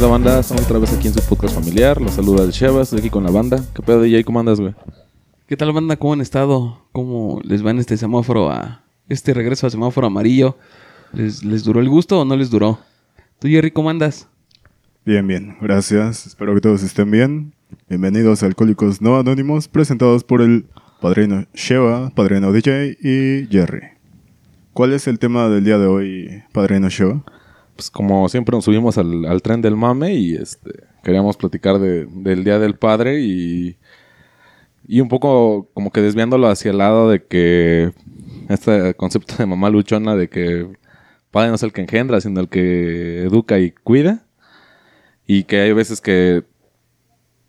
pedo, banda? Estamos otra vez aquí en su podcast familiar. Los saluda el Chevas, estoy aquí con la banda. ¿Qué pedo, DJ? ¿Cómo andas, güey? ¿Qué tal, banda? ¿Cómo han estado? ¿Cómo les va en este semáforo a... Este regreso al semáforo amarillo? ¿Les, les duró el gusto o no les duró? ¿Tú, Jerry, cómo andas? Bien, bien, gracias. Espero que todos estén bien. Bienvenidos a Alcohólicos No Anónimos, presentados por el padrino Sheva, padrino DJ y Jerry. ¿Cuál es el tema del día de hoy, padrino Sheva? Pues como siempre nos subimos al, tren del mame y este queríamos platicar de- del Día del Padre y, y un poco como que desviándolo hacia el lado de que este concepto de mamá luchona de que padre no es el que engendra, sino el que educa y cuida. Y que hay veces que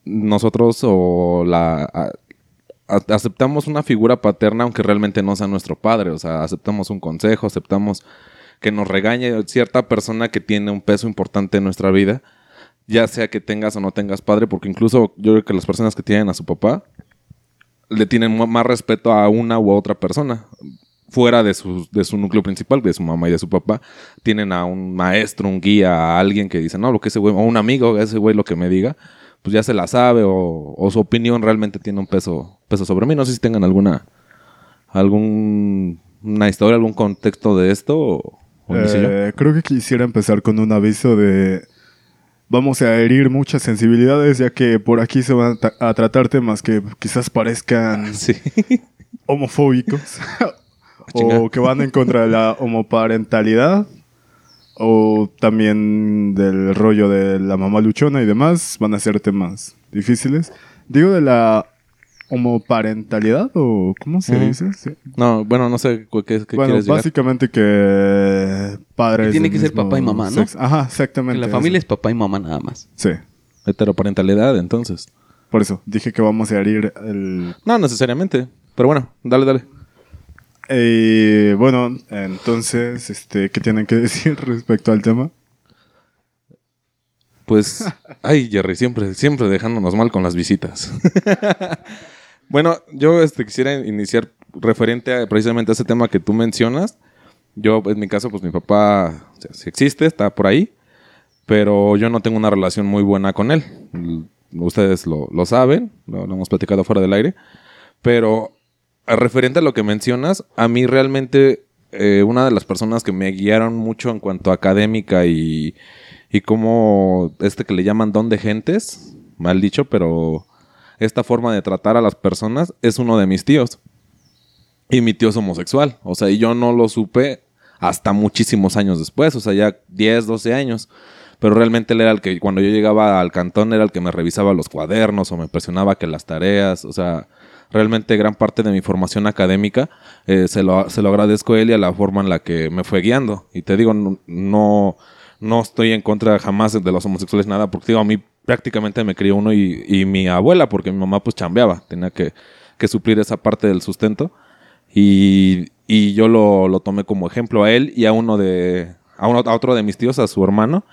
nosotros o la aceptamos una figura paterna aunque realmente no sea nuestro padre, o sea, aceptamos un consejo, aceptamos que nos regañe cierta persona que tiene un peso importante en nuestra vida, ya sea que tengas o no tengas padre, porque incluso yo creo que las personas que tienen a su papá le tienen más respeto a una u otra persona. Fuera de su, de su núcleo principal, de su mamá y de su papá, tienen a un maestro, un guía, a alguien que dice, no, lo que ese güey, o un amigo, ese güey lo que me diga, pues ya se la sabe, o, o su opinión realmente tiene un peso, peso sobre mí. No sé si tengan alguna, algún, una historia, algún contexto de esto, o. Eh, creo que quisiera empezar con un aviso de... Vamos a herir muchas sensibilidades, ya que por aquí se van a, ta- a tratar temas que quizás parezcan Sí. homofóbicos o que van en contra de la homoparentalidad o también del rollo de la mamá luchona y demás van a ser temas difíciles. Digo de la homoparentalidad o ¿cómo se dice? Sí. No, bueno, no sé qué, qué Bueno, quieres básicamente que padres Que tiene que ser papá y mamá, ¿no? sexo. Ajá, Que exactamente. la eso. familia es papá y mamá nada más. Sí. Heteroparentalidad, entonces. Por eso dije que vamos a herir el No necesariamente. Pero bueno, dale, dale. Eh, bueno, entonces, este, ¿qué tienen que decir respecto al tema? Pues, ay, Jerry, siempre, siempre dejándonos mal con las visitas. bueno, yo este, quisiera iniciar referente a, precisamente a ese tema que tú mencionas. Yo, en mi caso, pues mi papá, o sea, sí existe, está por ahí, pero yo no tengo una relación muy buena con él. Ustedes lo, lo saben, lo, lo hemos platicado fuera del aire, pero referente a lo que mencionas, a mí realmente eh, una de las personas que me guiaron mucho en cuanto a académica y, y como este que le llaman don de gentes, mal dicho, pero esta forma de tratar a las personas es uno de mis tíos. Y mi tío es homosexual. O sea, y yo no lo supe hasta muchísimos años después. O sea, ya 10, 12 años. Pero realmente él era el que, cuando yo llegaba al cantón, era el que me revisaba los cuadernos o me presionaba que las tareas. O sea, realmente gran parte de mi formación académica eh, se, lo, se lo agradezco a él y a la forma en la que me fue guiando. Y te digo, no, no, estoy en contra jamás de los homosexuales, nada, porque digo, a mí prácticamente me crió uno y, y mi abuela, porque mi mamá pues chambeaba, tenía que, que suplir esa parte del sustento. Y, y yo lo, lo tomé como ejemplo a él y a uno de, a, uno, a otro de mis tíos, a su hermano,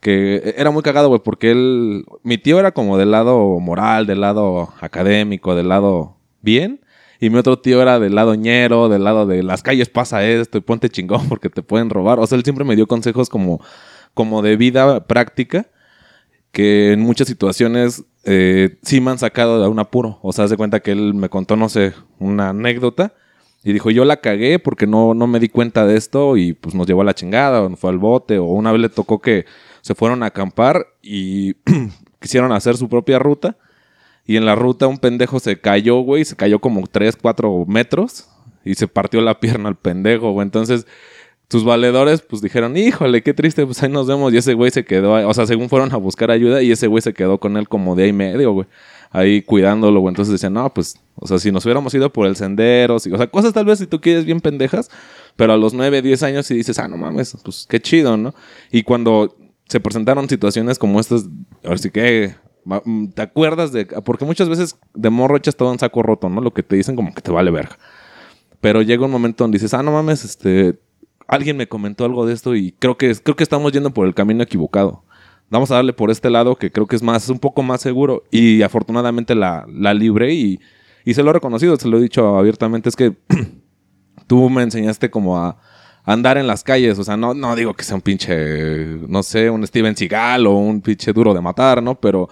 que era muy cagado, güey, porque él, mi tío era como del lado moral, del lado académico, del lado bien, y mi otro tío era del lado ñero, del lado de las calles pasa esto y ponte chingón porque te pueden robar. O sea, él siempre me dio consejos como, como de vida práctica, que en muchas situaciones eh, sí me han sacado de un apuro. O sea, haz de cuenta que él me contó, no sé, una anécdota. Y dijo, yo la cagué porque no, no me di cuenta de esto y pues nos llevó a la chingada, o fue al bote, o una vez le tocó que se fueron a acampar y quisieron hacer su propia ruta. Y en la ruta un pendejo se cayó, güey, se cayó como 3, 4 metros y se partió la pierna al pendejo, güey. Entonces, sus valedores, pues dijeron, híjole, qué triste, pues ahí nos vemos. Y ese güey se quedó, o sea, según fueron a buscar ayuda, y ese güey se quedó con él como día y medio, güey. Ahí cuidándolo, güey. Entonces decían, no, pues, o sea, si nos hubiéramos ido por el sendero, o sea, cosas tal vez si tú quieres bien pendejas, pero a los 9, 10 años y dices, ah, no mames, pues qué chido, ¿no? Y cuando se presentaron situaciones como estas, ahora sí que, ¿te acuerdas de...? Porque muchas veces de morro echas todo en saco roto, ¿no? Lo que te dicen como que te vale verga. Pero llega un momento donde dices, ah, no mames, este, alguien me comentó algo de esto y creo que, creo que estamos yendo por el camino equivocado. Vamos a darle por este lado que creo que es más, un poco más seguro. Y afortunadamente la, la libré y, Y se lo he reconocido, se lo he dicho abiertamente, es que tú me enseñaste como a andar en las calles, o sea, no, no digo que sea un pinche, no sé, un Steven Seagal o un pinche duro de matar, ¿no? Pero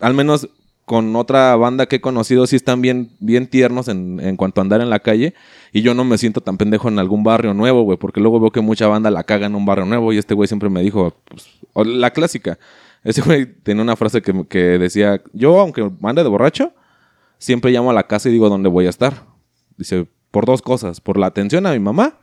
al menos con otra banda que he conocido sí están bien, bien tiernos en, en cuanto a andar en la calle y yo no me siento tan pendejo en algún barrio nuevo, güey, porque luego veo que mucha banda la caga en un barrio nuevo y este güey siempre me dijo, pues, la clásica, ese güey tenía una frase que, que decía, yo aunque mande de borracho, siempre llamo a la casa y digo dónde voy a estar. Dice, por dos cosas, por la atención a mi mamá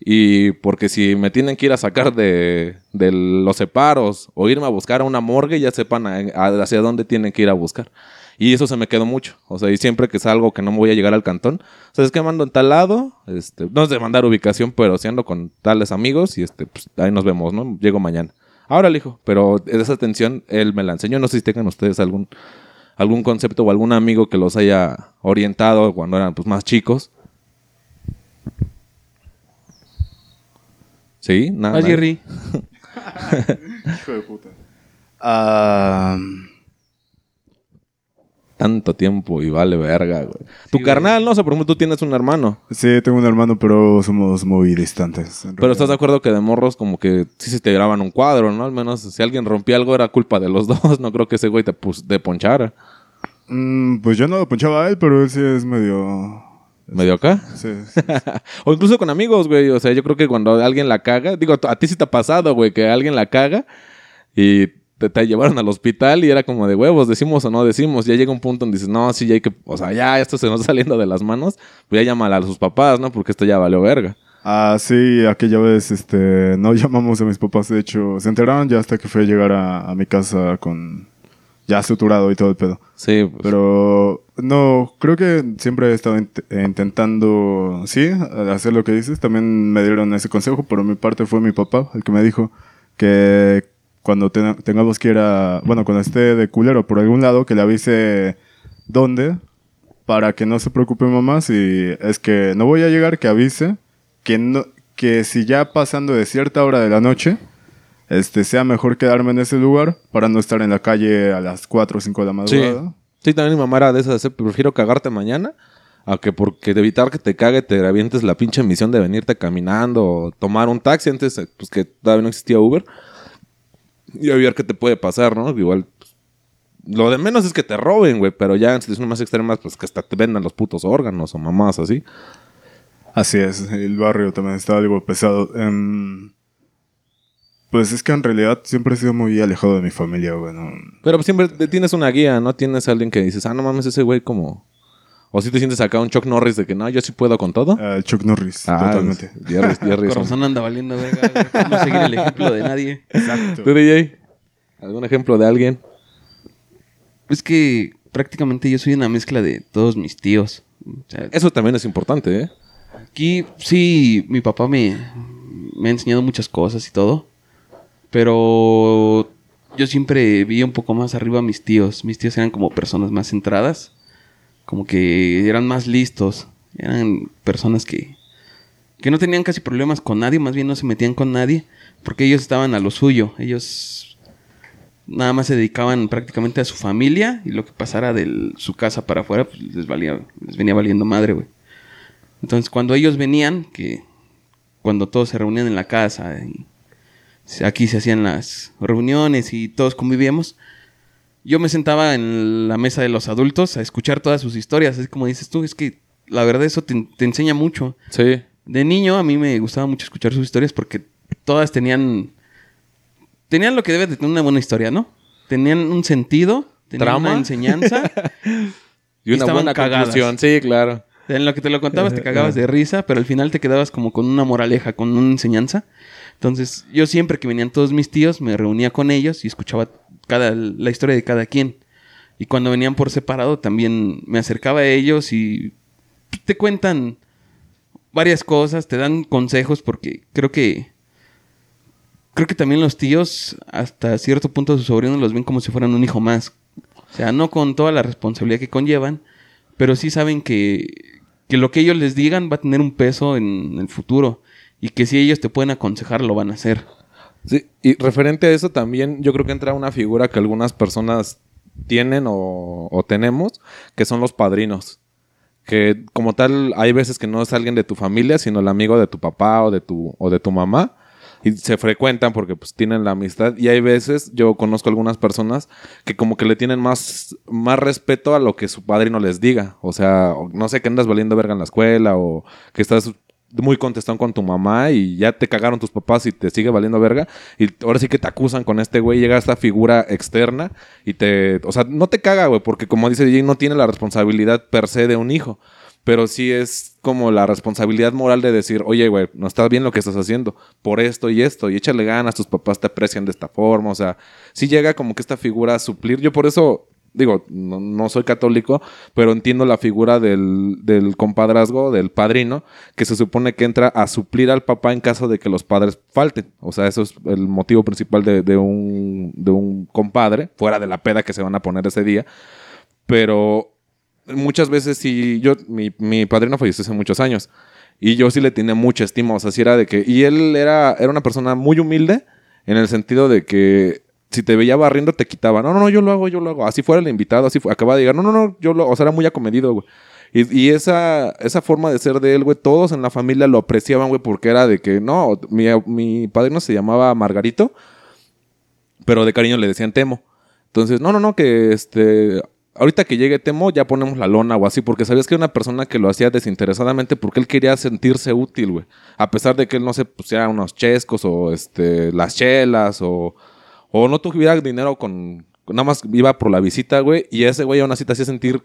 y porque si me tienen que ir a sacar de, los separos o irme a buscar a una morgue, ya sepan a- hacia dónde tienen que ir a buscar. Y eso se me quedó mucho. O sea, y siempre que salgo que no me voy a llegar al cantón, o sea, es que mando en tal lado, este, no es de mandar ubicación, pero si ando con tales amigos y este, pues ahí nos vemos, ¿no? Llego mañana. Ahora el hijo, pero esa atención él me la enseñó. No sé si tengan ustedes algún, algún concepto o algún amigo que los haya orientado cuando eran pues más chicos. ¿Sí? Nada. Nadie? Jerry. Hijo de puta. Ah, Tanto tiempo y vale verga, güey. Tu güey. carnal, no sé, por ejemplo, tú tienes un hermano. sí, tengo un hermano, pero somos muy distantes. en Pero estás de acuerdo que de morros como que sí se te graban un cuadro, ¿no? Al menos si alguien rompía algo era culpa de los dos. No creo que ese güey te, pus- te ponchara. Mm, pues yo no lo ponchaba a él, pero él sí es medio... ¿Medio acá? Sí, sí. o incluso con amigos, güey. O sea, yo creo que cuando alguien la caga... Digo, a ti sí te ha pasado, güey, que alguien la caga y te, te llevaron al hospital y era como de huevos, decimos o no decimos. Ya llega un punto donde dices, no, sí, ya hay que... O sea, ya esto se nos está saliendo de las manos. Pues ya llámala a sus papás, ¿no? Porque esto ya valió verga. Ah, sí, aquella vez este, no llamamos a mis papás, de hecho, se enteraron ya hasta que fue a llegar a, a mi casa con ya suturado y todo el pedo. Sí, pues, Pero no, creo que siempre he estado int- intentando, sí, hacer lo que dices. También me dieron ese consejo, pero mi parte fue mi papá, el que me dijo que cuando ten- tengamos que ir a, bueno, cuando esté de culero por algún lado, que le avise dónde, para que no se preocupe mamá si es que no voy a llegar, que avise, que no, que si ya pasando de cierta hora de la noche, este, sea mejor quedarme en ese lugar para no estar en la calle a las 4 o 5 de la Sí. madrugada. Sí, también mi mamá era de esas, de, prefiero cagarte mañana a que porque de evitar que te cague te avientes la pinche misión de venirte caminando o tomar un taxi antes, eh, pues que todavía no existía Uber. Y a ver qué te puede pasar, ¿no? Igual, pues, lo de menos es que te roben, güey, pero ya en situaciones más extremas, pues que hasta te vendan los putos órganos o mamás así. Así es, el barrio también está algo pesado. Em, pues es que en realidad siempre he sido muy alejado de mi familia, bueno. Pero pues, siempre tienes una guía, ¿no? Tienes a alguien que dices, ah, no mames, ese güey como... O si te sientes acá un Chuck Norris de que no, yo sí puedo con todo. El Chuck Norris, Ah, totalmente. Jerry, Jerry Corazón anda valiendo verga. güey, por No seguir el ejemplo de nadie. Exacto. ¿Tú, DJ? ¿Algún ejemplo de alguien? Es que prácticamente yo soy una mezcla de todos mis tíos. O sea, Eso también es importante, ¿eh? Aquí sí, mi papá me, me ha enseñado muchas cosas y todo. Pero yo siempre vi un poco más arriba a mis tíos. Mis tíos eran como personas más centradas. Como que eran más listos. Eran personas que, que no tenían casi problemas con nadie. Más bien no se metían con nadie. Porque ellos estaban a lo suyo. Ellos nada más se dedicaban prácticamente a su familia. Y lo que pasara de su casa para afuera, pues les, valía, les venía valiendo madre, güey. Entonces, cuando ellos venían, que cuando todos se reunían en la casa, aquí se hacían las reuniones y todos convivíamos, yo me sentaba en la mesa de los adultos a escuchar todas sus historias. Es como dices tú, es que la verdad eso te, te enseña mucho. Sí. De niño a mí me gustaba mucho escuchar sus historias porque todas tenían tenían lo que debe de tener una buena historia, ¿no? Tenían un sentido, tenían Trama. una enseñanza. Y una estaban buena cagadas. conclusión. Sí, claro. En lo que te lo contabas te cagabas de risa, pero al final te quedabas como con una moraleja, con una enseñanza. Entonces, yo siempre que venían todos mis tíos, me reunía con ellos y escuchaba cada, la historia de cada quien. Y cuando venían por separado, también me acercaba a ellos y te cuentan varias cosas, te dan consejos, porque creo que. Creo que también los tíos, hasta cierto punto, a sus sobrinos los ven como si fueran un hijo más. O sea, no con toda la responsabilidad que conllevan, pero sí saben que, que lo que ellos les digan va a tener un peso en el futuro y que si ellos te pueden aconsejar lo van a hacer. Sí, y referente a eso también, yo creo que entra una figura que algunas personas tienen o, tenemos, que son los padrinos. que como tal hay veces que no es alguien de tu familia, sino el amigo de tu papá o de tu, o de tu mamá. Y se frecuentan porque pues tienen la amistad. Y hay veces, yo conozco algunas personas que como que le tienen más, más respeto a lo que su padrino les diga. O sea, no sé, que andas valiendo verga en la escuela o que estás muy contestón con tu mamá y ya te cagaron tus papás y te sigue valiendo verga. Y ahora sí que te acusan con este güey, llega esta figura externa y te... O sea, no te caga, güey, porque como dice DJ, no tiene la responsabilidad per se de un hijo. Pero sí es como la responsabilidad moral de decir, oye, güey, no está bien lo que estás haciendo por esto y esto, y échale ganas, tus papás te aprecian de esta forma, o sea, sí llega como que esta figura a suplir. Yo por eso, digo, no, no soy católico, pero entiendo la figura del, del compadrazgo, del padrino, que se supone que entra a suplir al papá en caso de que los padres falten. O sea, eso es el motivo principal de, de un, de un compadre, fuera de la peda que se van a poner ese día. Pero muchas veces sí, yo, mi, mi padrino falleció hace muchos años. Y yo sí le tenía mucha estima, o sea, sí era de que... Y él era, era una persona muy humilde en el sentido de que si te veía barriendo te quitaba. No, no, no, yo lo hago, yo lo hago. Así fuera el invitado, así fue. Acababa de llegar, no, no, no, yo lo... O sea, era muy acomedido, güey. Y, esa, esa forma de ser de él, güey, todos en la familia lo apreciaban, güey, porque era de que, no, mi, mi padrino se llamaba Margarito, pero de cariño le decían Temo. Entonces, no, no, no, que este, ahorita que llegue Temo ya ponemos la lona o así, porque sabías que era una persona que lo hacía desinteresadamente porque él quería sentirse útil, güey. A pesar de que él no se pusiera unos chescos o este, las chelas o, o no tuviera dinero con, nada más iba por la visita, güey, y ese güey aún así te hacía sentir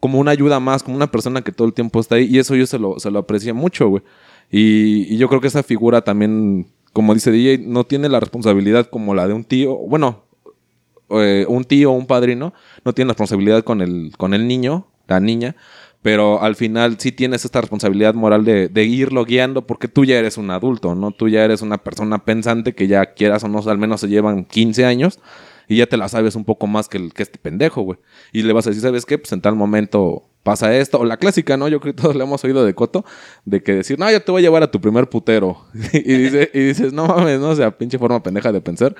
como una ayuda más, como una persona que todo el tiempo está ahí, y eso yo se lo, se lo aprecié mucho, güey. Y, y yo creo que esa figura también, como dice DJ, no tiene la responsabilidad como la de un tío, bueno, eh, un tío o un padrino no tiene responsabilidad con el, con el niño, la niña, pero al final sí tienes esta responsabilidad moral de, de irlo guiando porque tú ya eres un adulto, ¿no? Tú ya eres una persona pensante que ya quieras o no, al menos se llevan 15 años y ya te la sabes un poco más que, el, que este pendejo, güey. Y le vas a decir, ¿sabes qué? Pues en tal momento pasa esto. O la clásica, ¿no? Yo creo que todos le hemos oído de Coto, de que decir, no, yo te voy a llevar a tu primer putero. y, dice, y dices, no mames, no, o sea, pinche forma pendeja de pensar.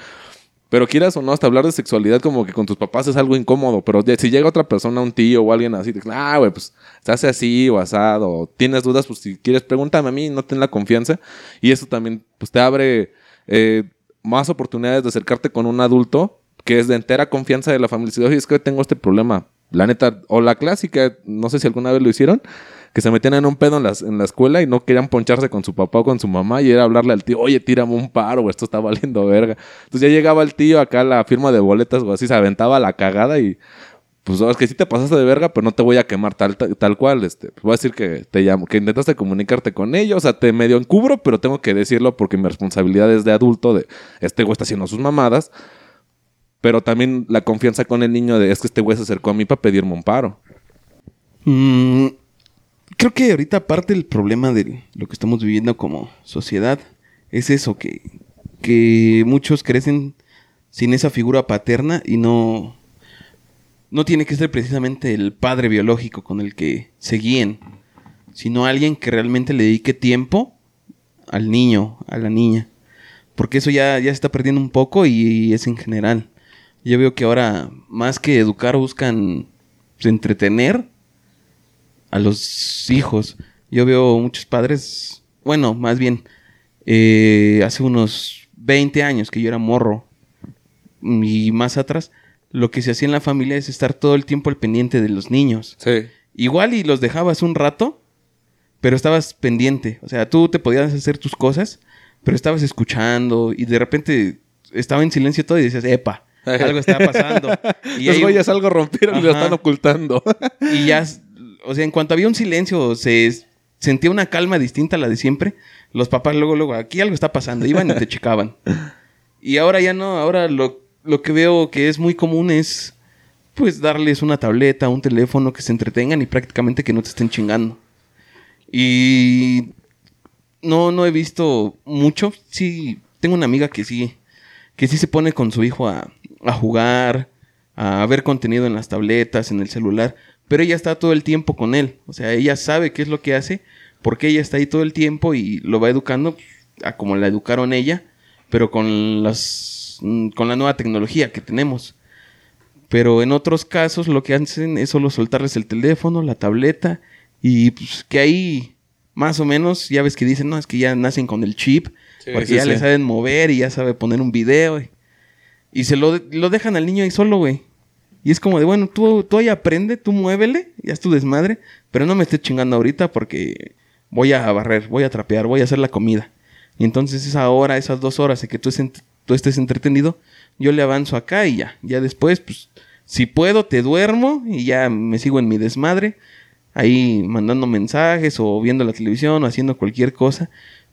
Pero quieras o no, hasta hablar de sexualidad como que con tus papás es algo incómodo. Pero si llega otra persona, un tío o alguien así, te ah, güey, pues se hace así o asado. O tienes dudas, pues si quieres, pregúntame a mí, no ten la confianza. Y eso también, pues te abre eh, más oportunidades de acercarte con un adulto que es de entera confianza de la familia. Si, oye, es que tengo este problema. La neta, o la clásica, no sé si alguna vez lo hicieron, que se metían en un pedo en, las, en la escuela y no querían poncharse con su papá o con su mamá y era hablarle al tío, oye, tírame un paro, esto está valiendo verga. Entonces ya llegaba el tío acá a la firma de boletas o así, se aventaba la cagada y pues oh, es que sí te pasaste de verga, pero no te voy a quemar tal, tal, tal cual. Este, pues voy a decir que te llamo, que intentaste comunicarte con ellos, o sea, te medio encubro, pero tengo que decirlo porque mi responsabilidad es de adulto, de este güey está haciendo sus mamadas. Pero también la confianza con el niño de es que este güey se acercó a mí para pedirme un paro. Mm, creo que ahorita parte del problema de lo que estamos viviendo como sociedad es eso, que, que muchos crecen sin esa figura paterna y no, no tiene que ser precisamente el padre biológico con el que se guíen, sino alguien que realmente le dedique tiempo al niño, a la niña. Porque eso ya, ya se está perdiendo un poco y es en general. Yo veo que ahora, más que educar, buscan entretener a los hijos. Yo veo muchos padres, bueno, más bien, eh, hace unos 20 años que yo era morro y más atrás, lo que se hacía en la familia es estar todo el tiempo al pendiente de los niños. Sí. Igual y los dejabas un rato, pero estabas pendiente. O sea, tú te podías hacer tus cosas, pero estabas escuchando y de repente estaba en silencio todo y decías, epa, algo está pasando. Y Los ahí- algo rompieron y lo están ocultando. y ya, o sea, en cuanto había un silencio, se sentía una calma distinta a la de siempre. Los papás luego, luego, aquí algo está pasando, iban y te checaban. Y ahora ya no, ahora lo, lo que veo que es muy común es, pues, darles una tableta, un teléfono, que se entretengan y prácticamente que no te estén chingando. Y no, no he visto mucho. Sí, tengo una amiga que sí, que sí se pone con su hijo a, a jugar, a ver contenido en las tabletas, en el celular, pero ella está todo el tiempo con él. O sea, ella sabe qué es lo que hace, porque ella está ahí todo el tiempo y lo va educando a como la educaron ella, pero con las mm, con la nueva tecnología que tenemos. Pero en otros casos lo que hacen es solo soltarles el teléfono, la tableta Y pues que ahí, más o menos, ya ves que dicen, no, es que ya nacen con el chip, Sí, porque sí, ya sí. le saben mover y ya sabe poner un video. Y, y se lo, lo dejan al niño ahí solo, güey. Y es como de, bueno, tú, tú ahí aprende, tú muévele, ya es tu desmadre, pero no me estés chingando ahorita porque voy a barrer, voy a trapear, voy a hacer la comida. Y entonces esa hora, esas dos horas en que tú, tú estés entretenido, yo le avanzo acá y ya. Ya después, pues, si puedo, te duermo y ya me sigo en mi desmadre. Ahí mandando mensajes o viendo la televisión o haciendo cualquier cosa.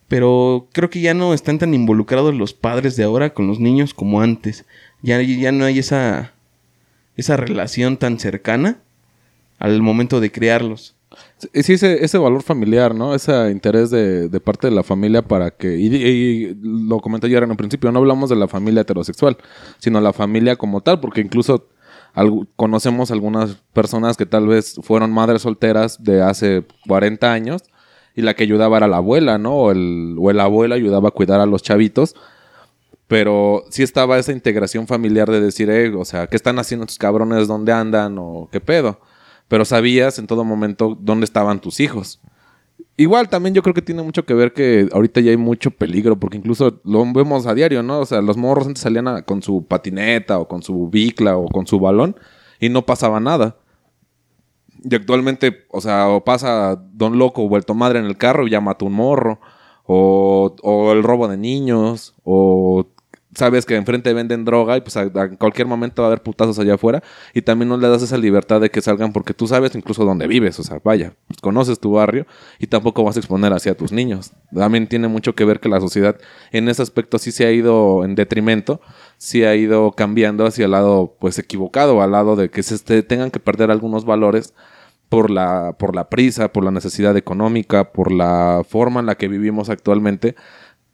Pero creo que ya no están tan involucrados los padres de ahora con los niños como antes. Ya, ya no hay esa, esa relación tan cercana al momento de criarlos. Sí, ese, ese valor familiar, ¿no? Ese interés de, de parte de la familia para que... Y, lo comenté ya en el principio, no hablamos de la familia heterosexual, sino la familia como tal, porque incluso conocemos algunas personas que tal vez fueron madres solteras de hace 40 años y la que ayudaba era la abuela, ¿no? O el, o ayudaba a cuidar a los chavitos. Pero sí estaba esa integración familiar de decir, eh, o sea, ¿qué están haciendo estos cabrones? ¿Dónde andan? ¿O qué pedo? Pero sabías en todo momento dónde estaban tus hijos. Igual también yo creo que tiene mucho que ver que ahorita ya hay mucho peligro, porque incluso lo vemos a diario, ¿no? O sea, los morros antes salían con su patineta o con su bicla o con su balón y no pasaba nada. Y actualmente, o sea, o pasa Don Loco vuelto madre en el carro y ya mata un morro. O, o el robo de niños. O sabes que enfrente venden droga y pues a, cualquier momento va a haber putazos allá afuera. Y también no le das esa libertad de que salgan porque tú sabes incluso dónde vives. O sea, vaya, pues, conoces tu barrio y tampoco vas a exponer así a tus niños. También tiene mucho que ver que la sociedad en ese aspecto sí se ha ido en detrimento. Sí ha ido cambiando hacia el lado pues equivocado. Al lado de que se este, tengan que perder algunos valores por la, por la prisa, por la necesidad económica, por la forma en la que vivimos actualmente.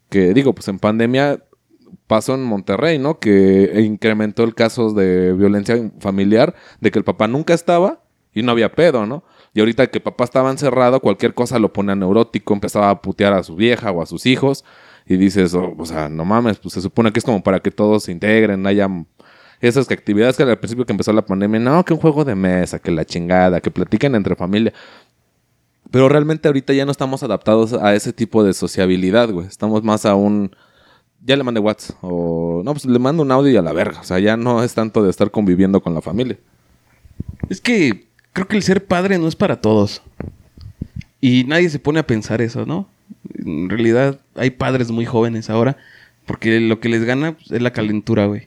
Que digo, pues en pandemia pasó en Monterrey, ¿no? Que incrementó el caso de violencia familiar, de que el papá nunca estaba y no había pedo, ¿no? Y ahorita que papá estaba encerrado, cualquier cosa lo ponía neurótico, empezaba a putear a su vieja o a sus hijos. Y dices, oh, o sea, no mames, pues se supone que es como para que todos se integren, haya esas actividades que al principio que empezó la pandemia, no, que un juego de mesa, que la chingada, que platiquen entre familia. Pero realmente ahorita ya no estamos adaptados a ese tipo de sociabilidad, güey. Estamos más a un... Ya le mandé WhatsApp. O... No, pues le mando un audio y a la verga. O sea, ya no es tanto de estar conviviendo con la familia. Es que creo que el ser padre no es para todos. Y nadie se pone a pensar eso, ¿no? En realidad hay padres muy jóvenes ahora porque lo que les gana pues, es la calentura, güey.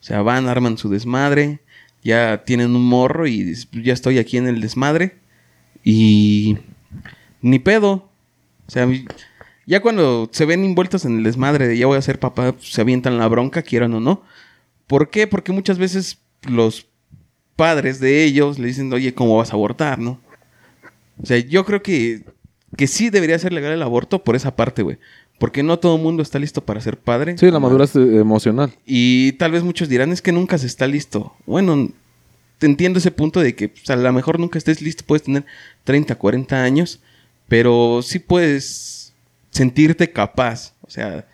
O sea, van, arman su desmadre, ya tienen un morro y "Pues, ya estoy aquí en el desmadre y ni pedo. O sea, ya cuando se ven envueltos en el desmadre de ya voy a ser papá, pues, se avientan la bronca, quieran o no. ¿Por qué? Porque muchas veces los padres de ellos le dicen, oye, ¿cómo vas a abortar, no? O sea, yo creo que, que sí debería ser legal el aborto por esa parte, güey. Porque no todo el mundo está listo para ser padre. Sí, la madurez emocional. Y tal vez muchos dirán, es que nunca se está listo. Bueno, te entiendo ese punto de que pues, a lo mejor nunca estés listo, puedes tener 30, 40 años, pero sí puedes sentirte capaz. O sea,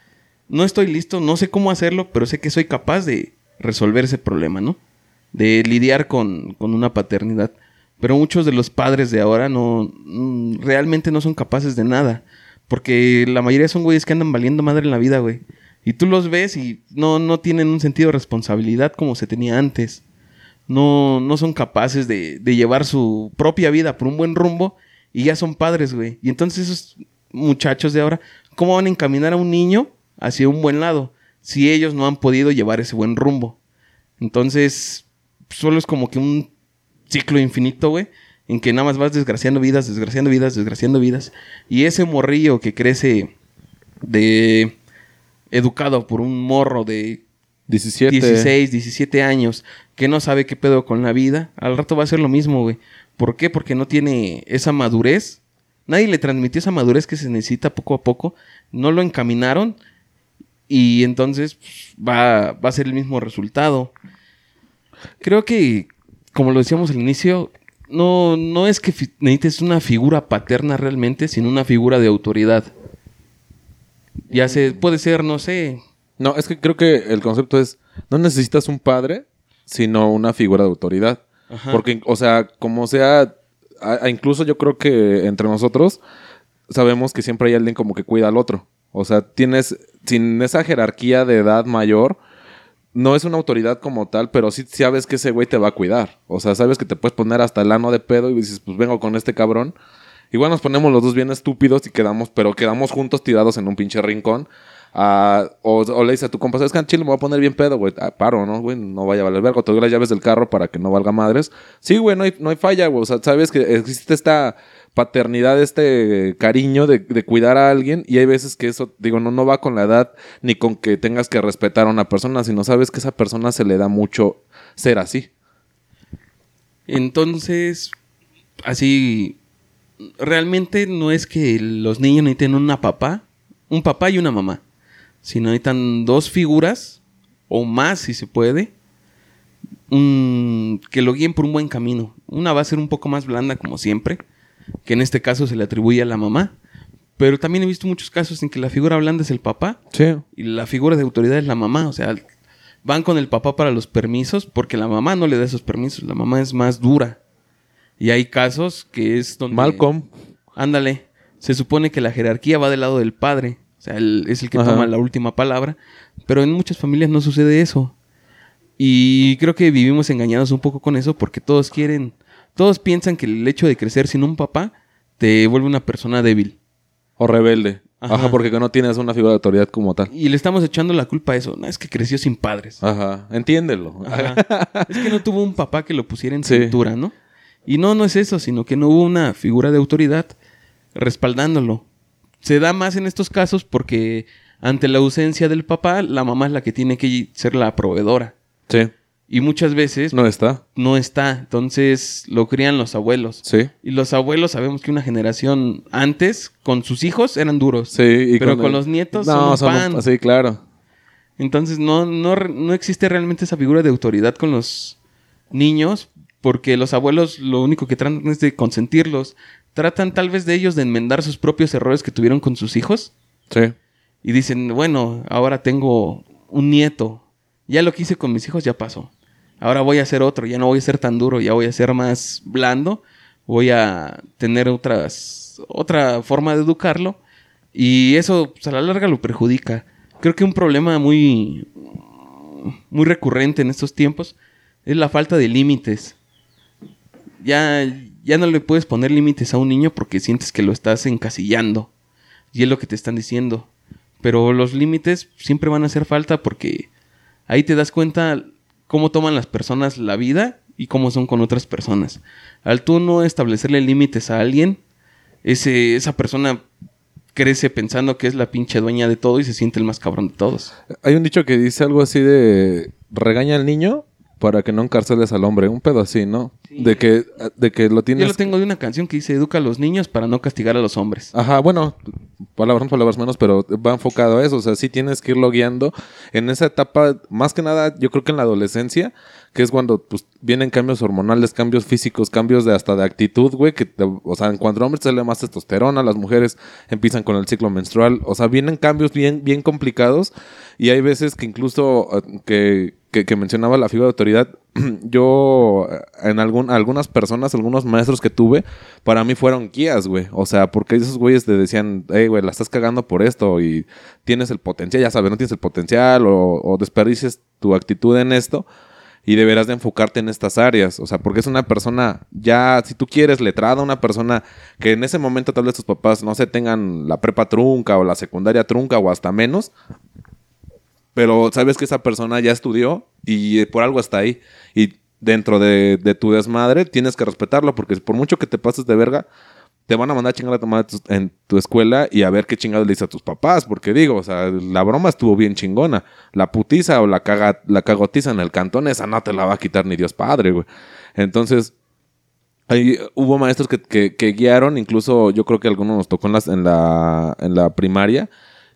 no estoy listo, no sé cómo hacerlo, pero sé que soy capaz de resolver ese problema, ¿no? De lidiar con, con una paternidad. Pero muchos de los padres de ahora no mm, realmente no son capaces de nada. Porque la mayoría son güeyes que andan valiendo madre en la vida, güey. Y tú los ves y no, no tienen un sentido de responsabilidad como se tenía antes. No, no son capaces de, de llevar su propia vida por un buen rumbo y ya son padres, güey. Y entonces esos muchachos de ahora, ¿cómo van a encaminar a un niño hacia un buen lado si ellos no han podido llevar ese buen rumbo? Entonces, solo es como que un ciclo infinito, güey, en que nada más vas desgraciando vidas, desgraciando vidas, desgraciando vidas. Y ese morrillo que crece de educado por un morro de 17. 16, 17 años que no sabe qué pedo con la vida, al rato va a ser lo mismo, güey. ¿Por qué? Porque no tiene esa madurez. Nadie le transmitió esa madurez que se necesita poco a poco. No lo encaminaron y entonces pues, va, va a ser el mismo resultado. Creo que, como lo decíamos al inicio, no, no es que necesites una figura paterna realmente, sino una figura de autoridad. Ya se puede ser, no sé, No, es que creo que el concepto es, no necesitas un padre, sino una figura de autoridad. Ajá. Porque, o sea, como sea, incluso yo creo que entre nosotros sabemos que siempre hay alguien como que cuida al otro. O sea, tienes, sin esa jerarquía de edad mayor, no es una autoridad como tal, pero sí sabes que ese güey te va a cuidar. O sea, sabes que te puedes poner hasta el ano de pedo y dices, pues vengo con este cabrón. Igual nos ponemos los dos bien estúpidos y quedamos, pero quedamos juntos tirados en un pinche rincón. O, le dices a tu compa, ¿sabes qué? Al Chile me voy a poner bien pedo, güey. Ah, paro, ¿no? Güey, no vaya a valer verga. Te doy las llaves del carro para que no valga madres. Sí, güey, no hay, no hay falla, güey. O sea, sabes que existe esta paternidad, este cariño de, de cuidar a alguien. Y hay veces que eso, digo, no, no va con la edad ni con que tengas que respetar a una persona, sino sabes que a esa persona se le da mucho ser así. Entonces, así, realmente no es que los niños necesiten una papá, un papá y una mamá, sino necesitan dos figuras, o más si se puede, un- que lo guíen por un buen camino. Una va a ser un poco más blanda, como siempre, que en este caso se le atribuye a la mamá, pero también he visto muchos casos en que la figura blanda es el papá Sí. y la figura de autoridad es la mamá. O sea, van con el papá para los permisos porque la mamá no le da esos permisos. La mamá es más dura. Y hay casos que es donde... Malcolm. Ándale. Se supone que la jerarquía va del lado del padre. O sea, él es el que Ajá. toma la última palabra. Pero en muchas familias no sucede eso. Y creo que vivimos engañados un poco con eso porque todos quieren... Todos piensan que el hecho de crecer sin un papá te vuelve una persona débil. O rebelde. Ajá. Ajá. porque no tienes una figura de autoridad como tal. Y le estamos echando la culpa a eso. No, es que creció sin padres. Ajá. Entiéndelo. Ajá. es que no tuvo un papá que lo pusiera en Sí. cintura, ¿no? Y no, no es eso, sino que no hubo una figura de autoridad respaldándolo. Se da más en estos casos porque ante la ausencia del papá, la mamá es la que tiene que ser la proveedora. Sí. Y muchas veces no, No está. está. Entonces lo crían los abuelos. Sí. Y los abuelos sabemos que una generación antes, con sus hijos, eran duros. Sí. y Pero con los nietos no, son pan. Sí, claro. Entonces no, no, no existe realmente esa figura de autoridad con los niños porque los abuelos lo único que tratan es de consentirlos. Tratan tal vez de ellos de enmendar sus propios errores que tuvieron con sus hijos Sí. y dicen, bueno, ahora tengo un nieto. Ya lo que hice con mis hijos ya pasó. Ahora voy a hacer otro, ya no voy a ser tan duro, ya voy a ser más blando, voy a tener otras otra forma de educarlo y eso pues, a la larga lo perjudica. Creo que un problema muy muy recurrente en estos tiempos es la falta de límites. Ya ya no le puedes poner límites a un niño porque sientes que lo estás encasillando. Y es lo que te están diciendo. Pero los límites siempre van a hacer falta porque ahí te das cuenta cómo toman las personas la vida y cómo son con otras personas. Al tú no establecerle límites a alguien, ese, esa persona crece pensando que es la pinche dueña de todo y se siente el más cabrón de todos. Hay un dicho que dice algo así de regaña al niño para que no encarceles al hombre. Un pedo así, ¿no? Sí. De que, de que lo Yo tienes. lo tengo de una canción que dice educa a los niños para no castigar a los hombres. Ajá, bueno, palabras palabras menos, pero va enfocado a eso. O sea, sí tienes que irlo guiando en esa etapa, más que nada, yo creo que en la adolescencia, que es cuando pues, vienen cambios hormonales, cambios físicos, cambios de hasta de actitud, güey. Que, te- o sea, en cuanto a hombres sale más testosterona, las mujeres empiezan con el ciclo menstrual. O sea, vienen cambios bien, bien complicados. Y hay veces que incluso eh, que, que, mencionaba la figura de autoridad, yo eh, en algún, algunas personas, algunos maestros que tuve, para mí fueron guías, güey. O sea, porque esos güeyes te decían, hey, güey, la estás cagando por esto y tienes el potencial, ya sabes, no tienes el potencial o, o tu actitud en esto y deberás de enfocarte en estas áreas. O sea, porque es una persona ya, si tú quieres, letrada, una persona que en ese momento tal vez tus papás no se tengan la prepa trunca o la secundaria trunca o hasta menos, pero sabes que esa persona ya estudió y eh, por algo está ahí. Y dentro de, de tu desmadre tienes que respetarlo porque por mucho que te pases de verga, te van a mandar a chingar a tu en tu escuela y a ver qué chingados le dices a tus papás. Porque digo, o sea, la broma estuvo bien chingona. La putiza o la, caga, la cagotiza en el cantón, esa no te la va a quitar ni Dios Padre, güey. Entonces, Ahí hubo maestros que, que- que guiaron, incluso yo creo que algunos nos tocó en, las- en, la, en la primaria,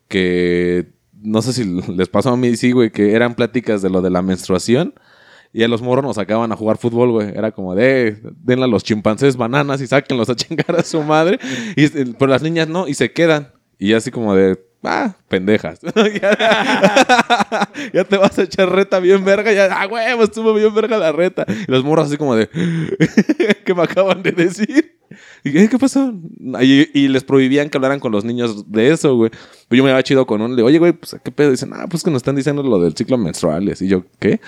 que no sé si les pasó a mí, sí, güey, que eran pláticas de lo de la menstruación. Y a los morros nos sacaban a jugar fútbol, güey. Era como de, denle a los chimpancés bananas y sáquenlos a chingar a su madre. Y, eh, pero las niñas no, y se quedan. Y así como de, ah, pendejas. ya, ya te vas a echar reta bien verga. Ya, ah, huevo, estuvo bien verga la reta. Y los morros así como de, ¿qué me acaban de decir? "Eh, ¿qué pasó? Y, y les prohibían que hablaran con los niños de eso, güey. Pero yo me había chido con uno. Le oye, güey, pues, ¿qué pedo? Dicen, ah, pues que nos están diciendo lo del ciclo menstrual. Y yo, ¿qué?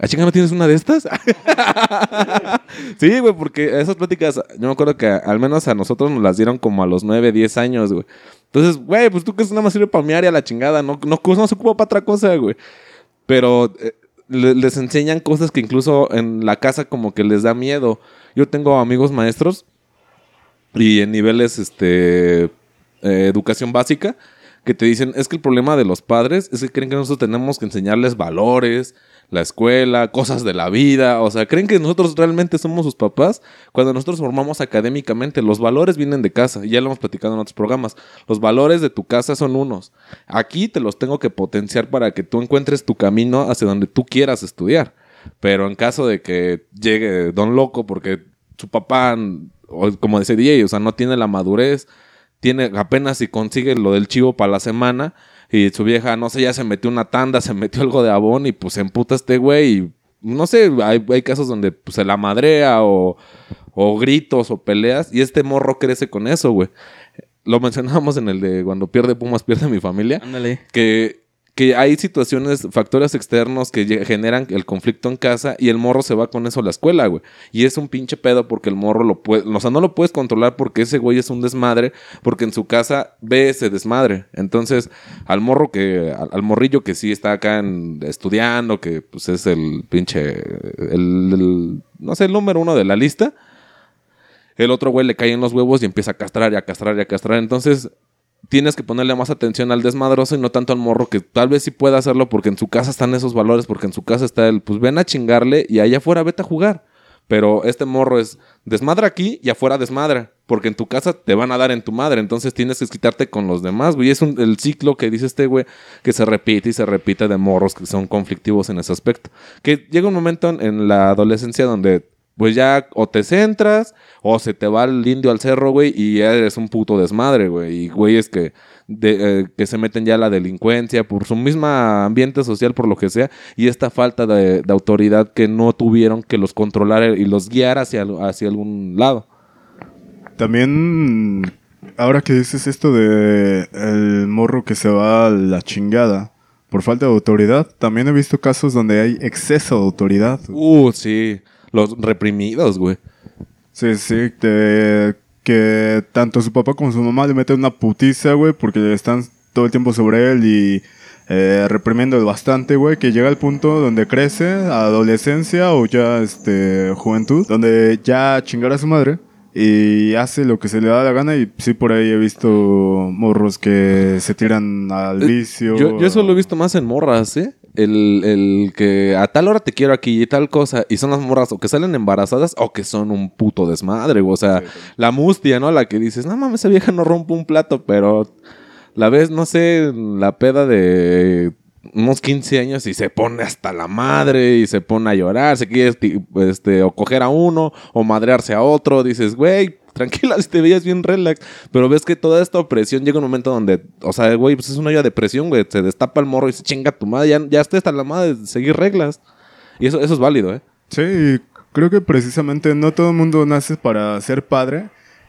¿A chinga no tienes una de estas? sí, güey, porque esas pláticas, yo me acuerdo que al menos a nosotros nos las dieron como a los 9, 10 años, güey. Entonces, güey, pues tú que es nada más sirve para mear y a la chingada, no, no, no se ocupa para otra cosa, güey. Pero eh, le- les enseñan cosas que incluso en la casa como que les da miedo. Yo tengo amigos maestros y en niveles, este, eh, educación básica, que te dicen, es que el problema de los padres es que creen que nosotros tenemos que enseñarles valores, la escuela, cosas de la vida, o sea, creen que nosotros realmente somos sus papás cuando nosotros formamos académicamente, los valores vienen de casa, y ya lo hemos platicado en otros programas, los valores de tu casa son unos, aquí te los tengo que potenciar para que tú encuentres tu camino hacia donde tú quieras estudiar, pero en caso de que llegue Don Loco porque su papá, o como dice DJ, o sea, no tiene la madurez, tiene apenas si consigue lo del chivo para la semana y su vieja, no sé, ya se metió una tanda, se metió algo de abón y pues se emputa este güey y no sé, hay, hay casos donde pues, se la madrea o, o gritos o peleas y este morro crece con eso, güey. Lo mencionábamos en el de cuando pierde Pumas, pierde mi familia Ándale. que, que hay situaciones, factores externos que generan el conflicto en casa y el morro se va con eso a la escuela, güey. Y es un pinche pedo porque el morro lo puede, o sea, no lo puedes controlar porque ese güey es un desmadre, porque en su casa ve ese desmadre. Entonces, al morro que, al, morrillo que sí está acá estudiando, que pues es el pinche, el, no sé, el número uno de la lista. El otro güey le cae en los huevos y empieza a castrar y a castrar y a castrar. Entonces, tienes que ponerle más atención al desmadroso y no tanto al morro que tal vez sí pueda hacerlo porque en su casa están esos valores, porque en su casa está el, pues ven a chingarle y allá afuera vete a jugar. Pero este morro es desmadra aquí y afuera desmadra, porque en tu casa te van a dar en tu madre, entonces tienes que quitarte con los demás, güey. Es un, el ciclo que dice este güey que se repite y se repite de morros que son conflictivos en ese aspecto. Que llega un momento en, en la adolescencia donde pues ya o te centras o se te va el indio al cerro, güey, y ya eres un puto desmadre, güey. Y güeyes que, de, eh, que se meten ya a la delincuencia por su misma ambiente social, por lo que sea, y esta falta de, de autoridad que no tuvieron que los controlar y los guiar hacia, hacia algún lado. También, ahora que dices esto de el morro que se va a la chingada por falta de autoridad, también he visto casos donde hay exceso de autoridad. Uh, sí. Los reprimidos, güey. Sí, sí, que, que tanto su papá como su mamá le meten una putiza, güey, porque están todo el tiempo sobre él y eh, reprimiendo bastante, güey, que llega al punto donde crece, adolescencia o ya este juventud, donde ya chingar a su madre y hace lo que se le da la gana y sí por ahí he visto morros que se tiran al Eh, vicio. Yo, yo eso lo he visto más en morras, ¿eh? El, el que a tal hora te quiero aquí y tal cosa. Y son las morras o que salen embarazadas o que son un puto desmadre, güey. O sea, la mustia, ¿no? La que dices, no mames, esa vieja no rompe un plato, pero la ves, no sé, la peda de unos 15 años y se pone hasta la madre y se pone a llorar, se quiere este, o coger a uno o madrearse a otro. Dices, güey, tranquila, si te veías bien relax. Pero ves que toda esta opresión llega un momento donde, o sea, güey, pues es una olla de presión, güey. Se destapa el morro y se chinga tu madre. Ya, ya está hasta la madre de seguir reglas. Y eso, eso es válido, ¿eh? Sí, creo que precisamente no todo el mundo nace para ser padre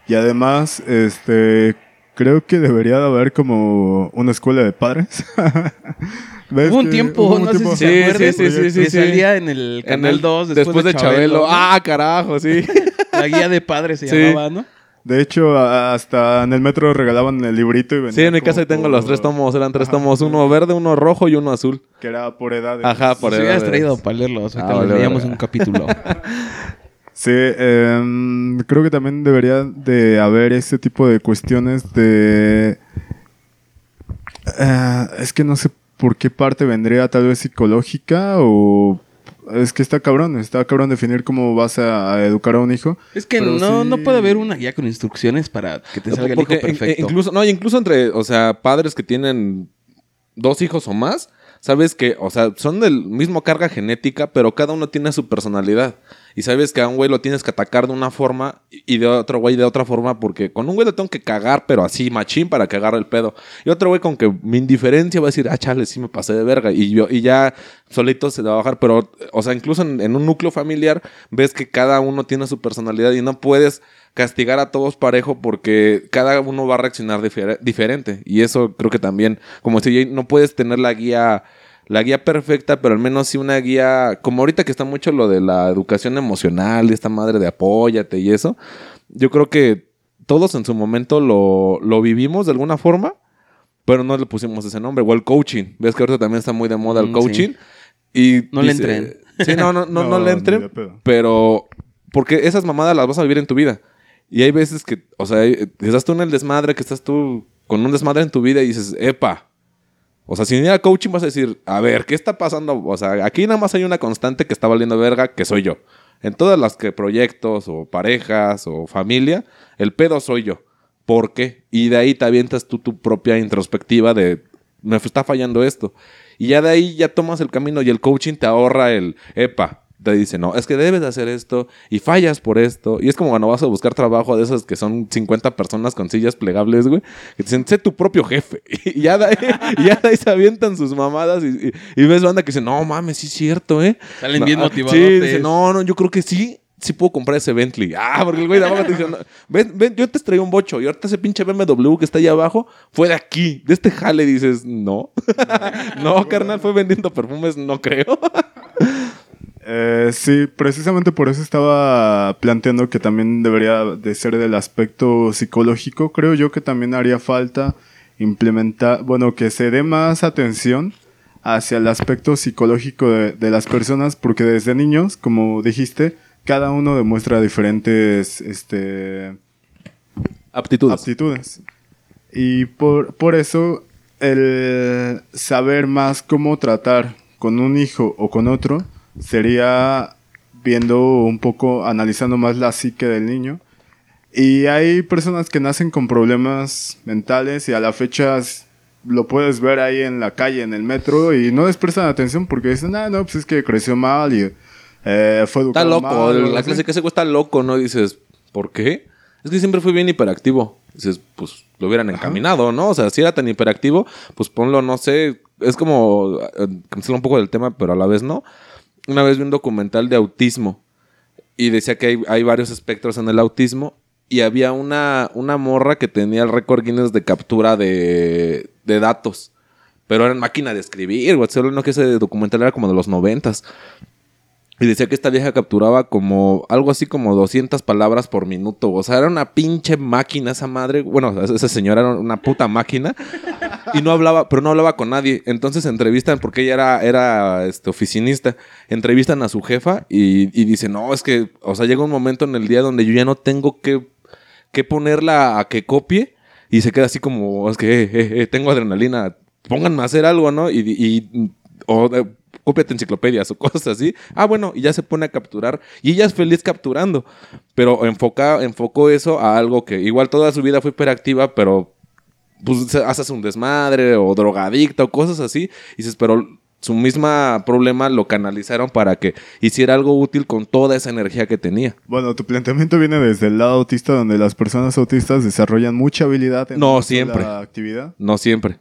y además, este, creo que debería de haber como una escuela de padres. ¿Ves Hubo un tiempo, hubo un no sé si Sí, se acuerdan, sí, sí, sí, sí, salía en el En Canal el 2 después, de Chabelo. Ah, carajo, sí. La guía de padres se Sí. llamaba, ¿no? De hecho, hasta en el metro regalaban el librito y venía Sí, en mi casa tengo por- los tres tomos. Eran tres Ajá. tomos. Uno verde, uno rojo y uno azul. Que era por edad. Ajá, por Si edades. hubieras traído para leerlos, ahorita Ah, leíamos un capítulo. Sí, em, creo que también debería de haber ese tipo de cuestiones de... Eh, es que no sé por qué parte vendría, tal vez psicológica o... Es que está cabrón, está cabrón definir cómo vas a, a educar a un hijo. es que no, sí- no puede haber una guía con instrucciones para que te salga el hijo perfecto. incluso, no, incluso entre, o sea, padres que tienen dos hijos o más, sabes que, o sea, son del mismo carga genética, pero cada uno tiene su personalidad. Y sabes que a un güey lo tienes que atacar de una forma y de otro güey de otra forma, porque con un güey lo tengo que cagar, pero así machín para que agarre el pedo. Y otro güey con que mi indiferencia va a decir, ah, chale, sí me pasé de verga. Y, yo, y ya solito se va a bajar. Pero, o sea, incluso en, un núcleo familiar ves que cada uno tiene su personalidad y no puedes castigar a todos parejo porque cada uno va a reaccionar difer- diferente. Y eso creo que también, como si no puedes tener la guía, la guía perfecta, pero al menos sí una guía, como ahorita que está mucho lo de la educación emocional, de esta madre de apóyate y eso, yo creo que todos en su momento lo, lo vivimos de alguna forma, pero no le pusimos ese nombre. O el coaching. Ves que ahorita también está muy de moda el Mm, coaching. Y No le entren. Sí, no, no, no, no, No, le entren. Pero porque esas mamadas las vas a vivir en tu vida. Y hay veces que, o sea, estás tú en el desmadre, que estás tú con un desmadre en tu vida y dices, epa. O sea, sin ir a coaching vas a decir, a ver, ¿qué está pasando? O sea, aquí nada más hay una constante que está valiendo verga, que soy yo. En todas las que proyectos o parejas o familia, el pedo soy yo. ¿Por qué? Y de ahí te avientas tú tu propia introspectiva de, me está fallando esto. Y ya de ahí ya tomas el camino y el coaching te ahorra el, epa, te dice, no, es que debes de hacer esto y fallas por esto. Y es como cuando vas a buscar trabajo de esas que son 50 personas con sillas plegables, güey, que te dicen, sé tu propio jefe. Y ya de ahí, ya de ahí se avientan sus mamadas y, y- y ves banda que dice, no mames, sí es cierto, ¿eh? Salen No, bien ah, motivados. Sí, dice, no, no, yo creo que sí. Sí puedo comprar ese Bentley. Ah, porque el güey de abajo te dice, no, ven, ven, yo te traigo un bocho y ahorita ese pinche BMW que está allá abajo fue de aquí, de este jale. Dices, no. no, carnal, fue vendiendo perfumes, no creo. Eh, sí, precisamente por eso estaba planteando que también debería de ser del aspecto psicológico. Creo yo que también haría falta implementar, bueno, que se dé más atención hacia el aspecto psicológico de, de las personas, porque desde niños, como dijiste, cada uno demuestra diferentes, este, Aptitudes. aptitudes. Y por, por eso el saber más cómo tratar con un hijo o con otro sería viendo un poco, analizando más la psique del niño. Y hay personas que nacen con problemas mentales y a la fecha lo puedes ver ahí en la calle, en el metro, y no les prestan atención porque dicen, ah, no, pues es que creció mal y eh, fue Está educado loco. mal", la clase que güey está loco, ¿no? Dices, ¿por qué? Es que siempre fue bien hiperactivo. Dices, pues lo hubieran encaminado, ¿no? O sea, si era tan hiperactivo, pues ponlo, no sé. Es como, eh, cancela un poco del tema, pero a la vez no. Una vez vi un documental de autismo y decía que hay, hay varios espectros en el autismo y había una, una morra que tenía el récord Guinness de captura de, de datos. Pero era en máquina de escribir, güey. Solo no que ese documental era como de los noventas. Y decía que esta vieja capturaba como algo así como 200 palabras por minuto. O sea, era una pinche máquina esa madre. Bueno, esa señora era una puta máquina. Y no hablaba, pero no hablaba con nadie. Entonces entrevistan, porque ella era, era este, oficinista, entrevistan a su jefa y, y dice, no, es que, o sea, llega un momento en el día donde yo ya no tengo que, que ponerla a que copie. Y se queda así como, es que eh, eh, eh, tengo adrenalina, pónganme a hacer algo, ¿no? Y, y- o eh, cópiate enciclopedias o cosas así. Ah, bueno, y ya se pone a capturar. Y ella es feliz capturando. Pero enfoca, enfocó eso a algo que igual toda su vida fue hiperactiva, pero pues haces un desmadre o drogadicta o cosas así. Y dices, pero su misma problema lo canalizaron para que hiciera algo útil con toda esa energía que tenía. Bueno, tu planteamiento viene desde el lado autista, donde las personas autistas desarrollan mucha habilidad en No, siempre. actividad. No siempre.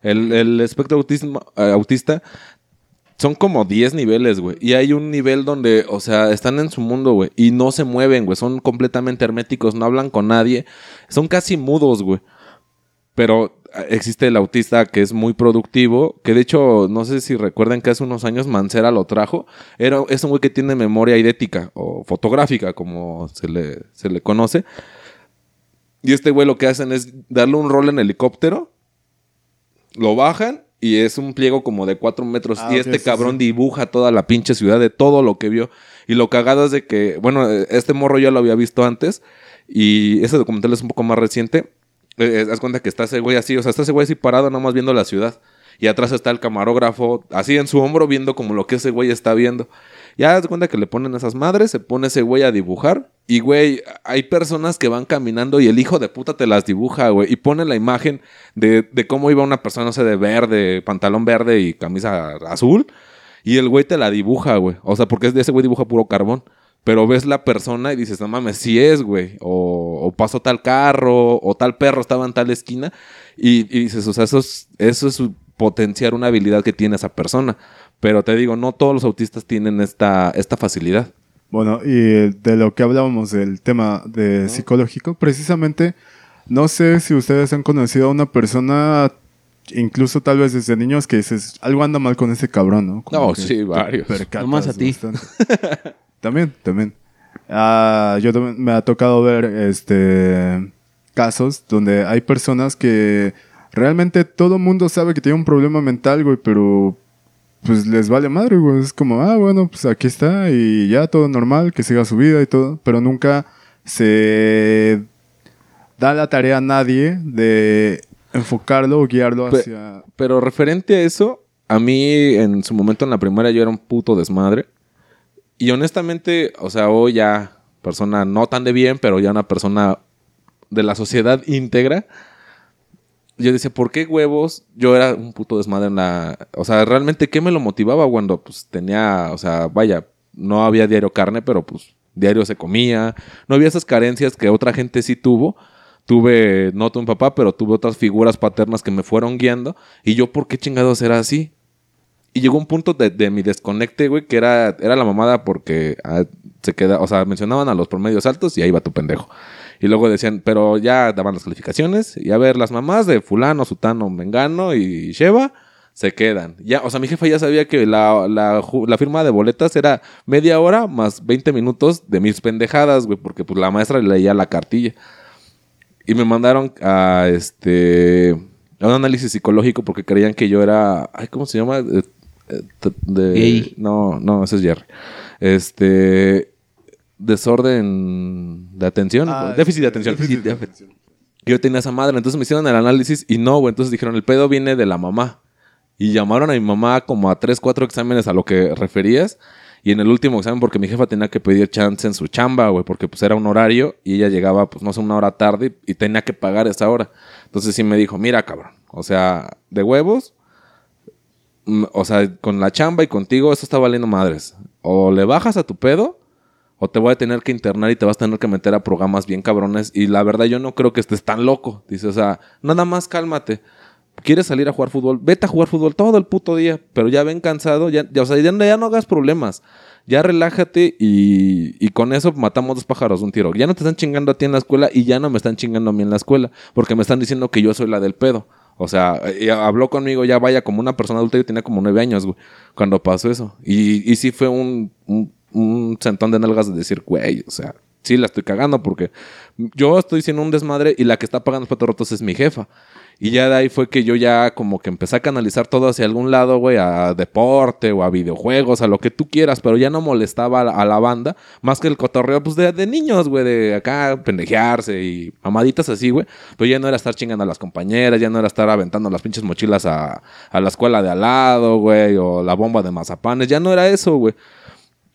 El, el espectro autismo, eh, autista son como 10 niveles, güey. Y hay un nivel donde, o sea, están en su mundo, güey. Y no se mueven, güey. Son completamente herméticos, no hablan con nadie. Son casi mudos, güey. Pero eh, existe el autista que es muy productivo. Que de hecho, no sé si recuerdan que hace unos años Mancera lo trajo. Era, es un güey que tiene memoria idética o fotográfica, como se le, se le conoce. Y este güey lo que hacen es darle un rol en helicóptero lo bajan y es un pliego como de cuatro metros. Ah, y este sí, cabrón sí. dibuja toda la pinche ciudad de todo lo que vio. Y lo cagado es de que, bueno, eh, este morro ya lo había visto antes. Y ese documental es un poco más reciente. Eh, eh, haz cuenta que está ese güey así, o sea, está ese güey así parado nada más viendo la ciudad. Y atrás está el camarógrafo, así en su hombro, viendo como lo que ese güey está viendo. Ya haz cuenta que le ponen esas madres, se pone ese güey a dibujar. Y, güey, hay personas que van caminando y el hijo de puta te las dibuja, güey. Y pone la imagen de, de cómo iba una persona, no sé, de verde, pantalón verde y camisa azul. Y el güey te la dibuja, güey. O sea, porque ese güey dibuja puro carbón. Pero ves la persona y dices, no mames, sí es, güey. O, pasó tal carro, o tal perro estaba en tal esquina. Y, y dices, o sea, eso es, eso es potenciar una habilidad que tiene esa persona. Pero te digo, no todos los autistas tienen esta, esta facilidad. Bueno, y de lo que hablábamos del tema de psicológico, precisamente, no sé si ustedes han conocido a una persona, incluso tal vez desde niños, que dices, algo anda mal con ese cabrón, ¿no? Como No, sí, varios. Nomás a ti. también, también. Ah, yo también me ha tocado ver este casos donde hay personas que realmente todo mundo sabe que tiene un problema mental, güey, pero pues les vale madre, güey. Es como, ah, bueno, pues aquí está y ya todo normal, que siga su vida y todo, pero nunca se da la tarea a nadie de enfocarlo o guiarlo hacia... Pero referente a eso, a mí en su momento en la primaria yo era un puto desmadre. Y honestamente, o sea, hoy ya persona no tan de bien, pero ya una persona de la sociedad íntegra. Yo decía, ¿por qué huevos? Yo era un puto desmadre en la... O sea, realmente, ¿qué me lo motivaba cuando pues tenía, o sea, vaya, no había diario carne, pero pues diario se comía. No había esas carencias que otra gente sí tuvo. Tuve, no tuve un papá, pero tuve otras figuras paternas que me fueron guiando. Y yo, ¿por qué chingados era así? Y llegó un punto de, de mi desconecte, güey, que era, era la mamada porque ah, se queda, o sea, mencionaban a los promedios altos y ahí va tu pendejo. Y luego decían, pero ya daban las calificaciones y a ver, las mamás de fulano, sutano, mengano y Sheva se quedan. Ya, o sea, mi jefa ya sabía que la, la, firma de boletas era media hora más 20 minutos de mis pendejadas, güey, porque pues la maestra leía la cartilla. Y me mandaron a este a un análisis psicológico porque creían que yo era, ay, ¿cómo se llama? Eh, eh, de-. No, no, ese es Jerry. Este desorden de atención, Ah, déficit de atención. déficit de atención. Yo tenía esa madre, entonces me hicieron el análisis y no, güey, entonces dijeron, el pedo viene de la mamá. Y llamaron a mi mamá como a tres, cuatro exámenes a lo que referías. Y en el último examen, porque mi jefa tenía que pedir chance en su chamba, güey, porque pues era un horario y ella llegaba, pues no sé, una hora tarde y tenía que pagar esa hora. Entonces sí me dijo, mira, cabrón, o sea, de huevos, mm, o sea, con la chamba y contigo, eso está valiendo madres. O le bajas a tu pedo, o te voy a tener que internar y te vas a tener que meter a programas bien cabrones. Y la verdad, yo no creo que estés tan loco. Dice, o sea, nada más cálmate. ¿Quieres salir a jugar fútbol? Vete a jugar fútbol todo el puto día. Pero ya ven cansado, ya, ya, o sea, ya, no- hagas problemas. Ya relájate y, y con eso matamos dos pájaros de un tiro. Ya no te están chingando a ti en la escuela y ya no me están chingando a mí en la escuela. Porque me están diciendo que yo soy la del pedo. O sea, habló conmigo ya vaya como una persona adulta. Yo tenía como nueve años, güey, cuando pasó eso. Y, sí fue un, un sentón de nalgas de decir, güey, o sea, sí la estoy cagando porque yo estoy siendo un desmadre y la que está pagando los platos rotos es mi jefa. Y ya de ahí fue que yo ya como que empecé a canalizar todo hacia algún lado, güey, a deporte o a videojuegos, a lo que tú quieras, pero ya no molestaba a la, banda, más que el cotorreo, pues de, de niños, güey, de acá pendejearse y mamaditas así, güey. Pero ya no era estar chingando a las compañeras, ya no era estar aventando las pinches mochilas a, a la escuela de al lado, güey, o la bomba de mazapanes, ya no era eso, güey.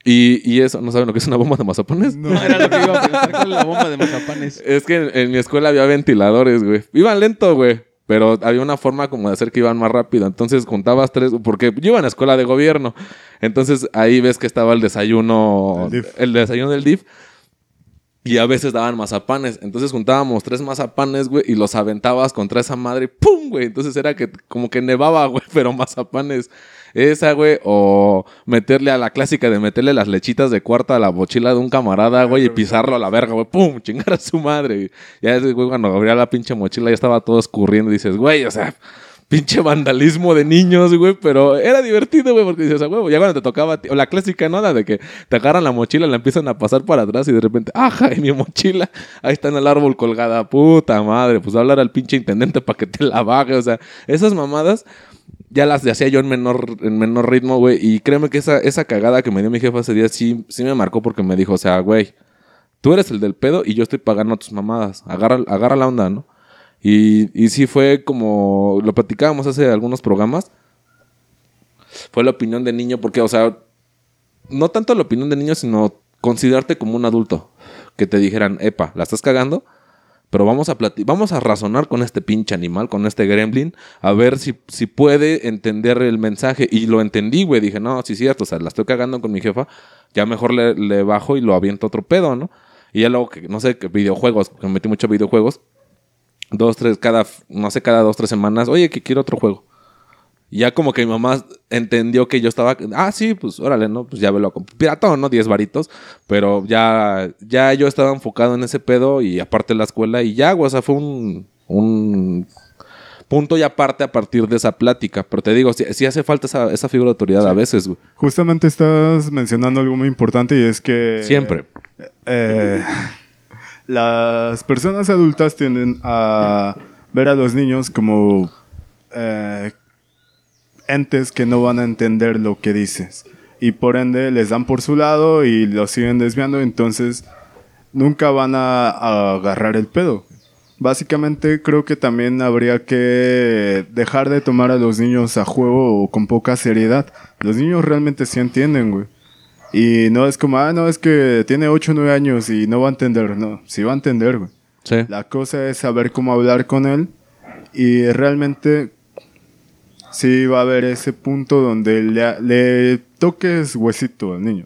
Y, y eso, ¿no saben lo que es una bomba de mazapanes? No era lo que iba a pensar con la bomba de mazapanes. Es que en, en mi escuela había ventiladores, güey. Iban lento, güey. Pero había una forma como de hacer que iban más rápido. Entonces juntabas tres, porque yo iba en la escuela de gobierno. Entonces ahí ves que estaba el desayuno, el desayuno del DIF. Y a veces daban mazapanes. Entonces juntábamos tres mazapanes, güey, y los aventabas contra esa madre. ¡Pum, güey! Entonces era que como que nevaba, güey, pero mazapanes. Esa, güey, o meterle a la clásica de meterle las lechitas de cuarta a la mochila de un camarada, güey, y pisarlo a la verga, güey, ¡pum! Chingar a su madre. Ya ese güey, cuando abría la pinche mochila ya estaba todo escurriendo. Y dices, güey, o sea, pinche vandalismo de niños, güey, pero era divertido, güey, porque dices, a huevo, ya cuando te tocaba, o la clásica, ¿no? La de que te agarran la mochila, la empiezan a pasar para atrás y de repente, ajá, y mi mochila, ahí está en el árbol colgada, puta madre, pues hablar al pinche intendente para que te la baje, o sea, esas mamadas ya las hacía yo en menor, en menor ritmo, güey, y créeme que esa, esa cagada que me dio mi jefa ese día sí, sí me marcó porque me dijo, o sea, güey, tú eres el del pedo y yo estoy pagando tus mamadas, agarra, agarra la onda, ¿no? Y, y sí fue como, lo platicábamos hace algunos programas, fue la opinión de niño, porque, o sea, no tanto la opinión de niño, sino considerarte como un adulto. Que te dijeran, epa, la estás cagando, pero vamos a vamos a razonar con este pinche animal, con este gremlin, a ver si, si puede entender el mensaje. Y lo entendí, güey. Dije, no, sí es cierto, o sea, la estoy cagando con mi jefa, ya mejor le, bajo y lo aviento otro pedo, ¿no? Y ya luego, que, no sé, que videojuegos, que me metí mucho videojuegos, dos, tres, cada, no sé, cada dos, tres semanas, oye, que quiero otro juego. Y ya como que mi mamá entendió que yo estaba, ah, sí, pues órale, ¿no? Pues ya me lo piratón, ¿no? 10 varitos, pero ya, ya yo estaba enfocado en ese pedo y aparte la escuela y ya, güey, o sea, fue un, un punto y aparte a partir de esa plática. Pero te digo, si hace falta esa, esa, figura de autoridad a veces, güey. Justamente estás mencionando algo muy importante y es que... Siempre. Eh, las personas adultas tienden a ver a los niños como eh, entes que no van a entender lo que dices. Y por ende les dan por su lado y lo siguen desviando, entonces nunca van a, agarrar el pedo. Básicamente creo que también habría que dejar de tomar a los niños a juego o con poca seriedad. Los niños realmente sí entienden, güey. Y no es como, ah, no, es que tiene 8 o 9 años y no va a entender. No, sí va a entender, güey. La cosa es saber cómo hablar con él y realmente sí va a haber ese punto donde le, toques huesito al niño.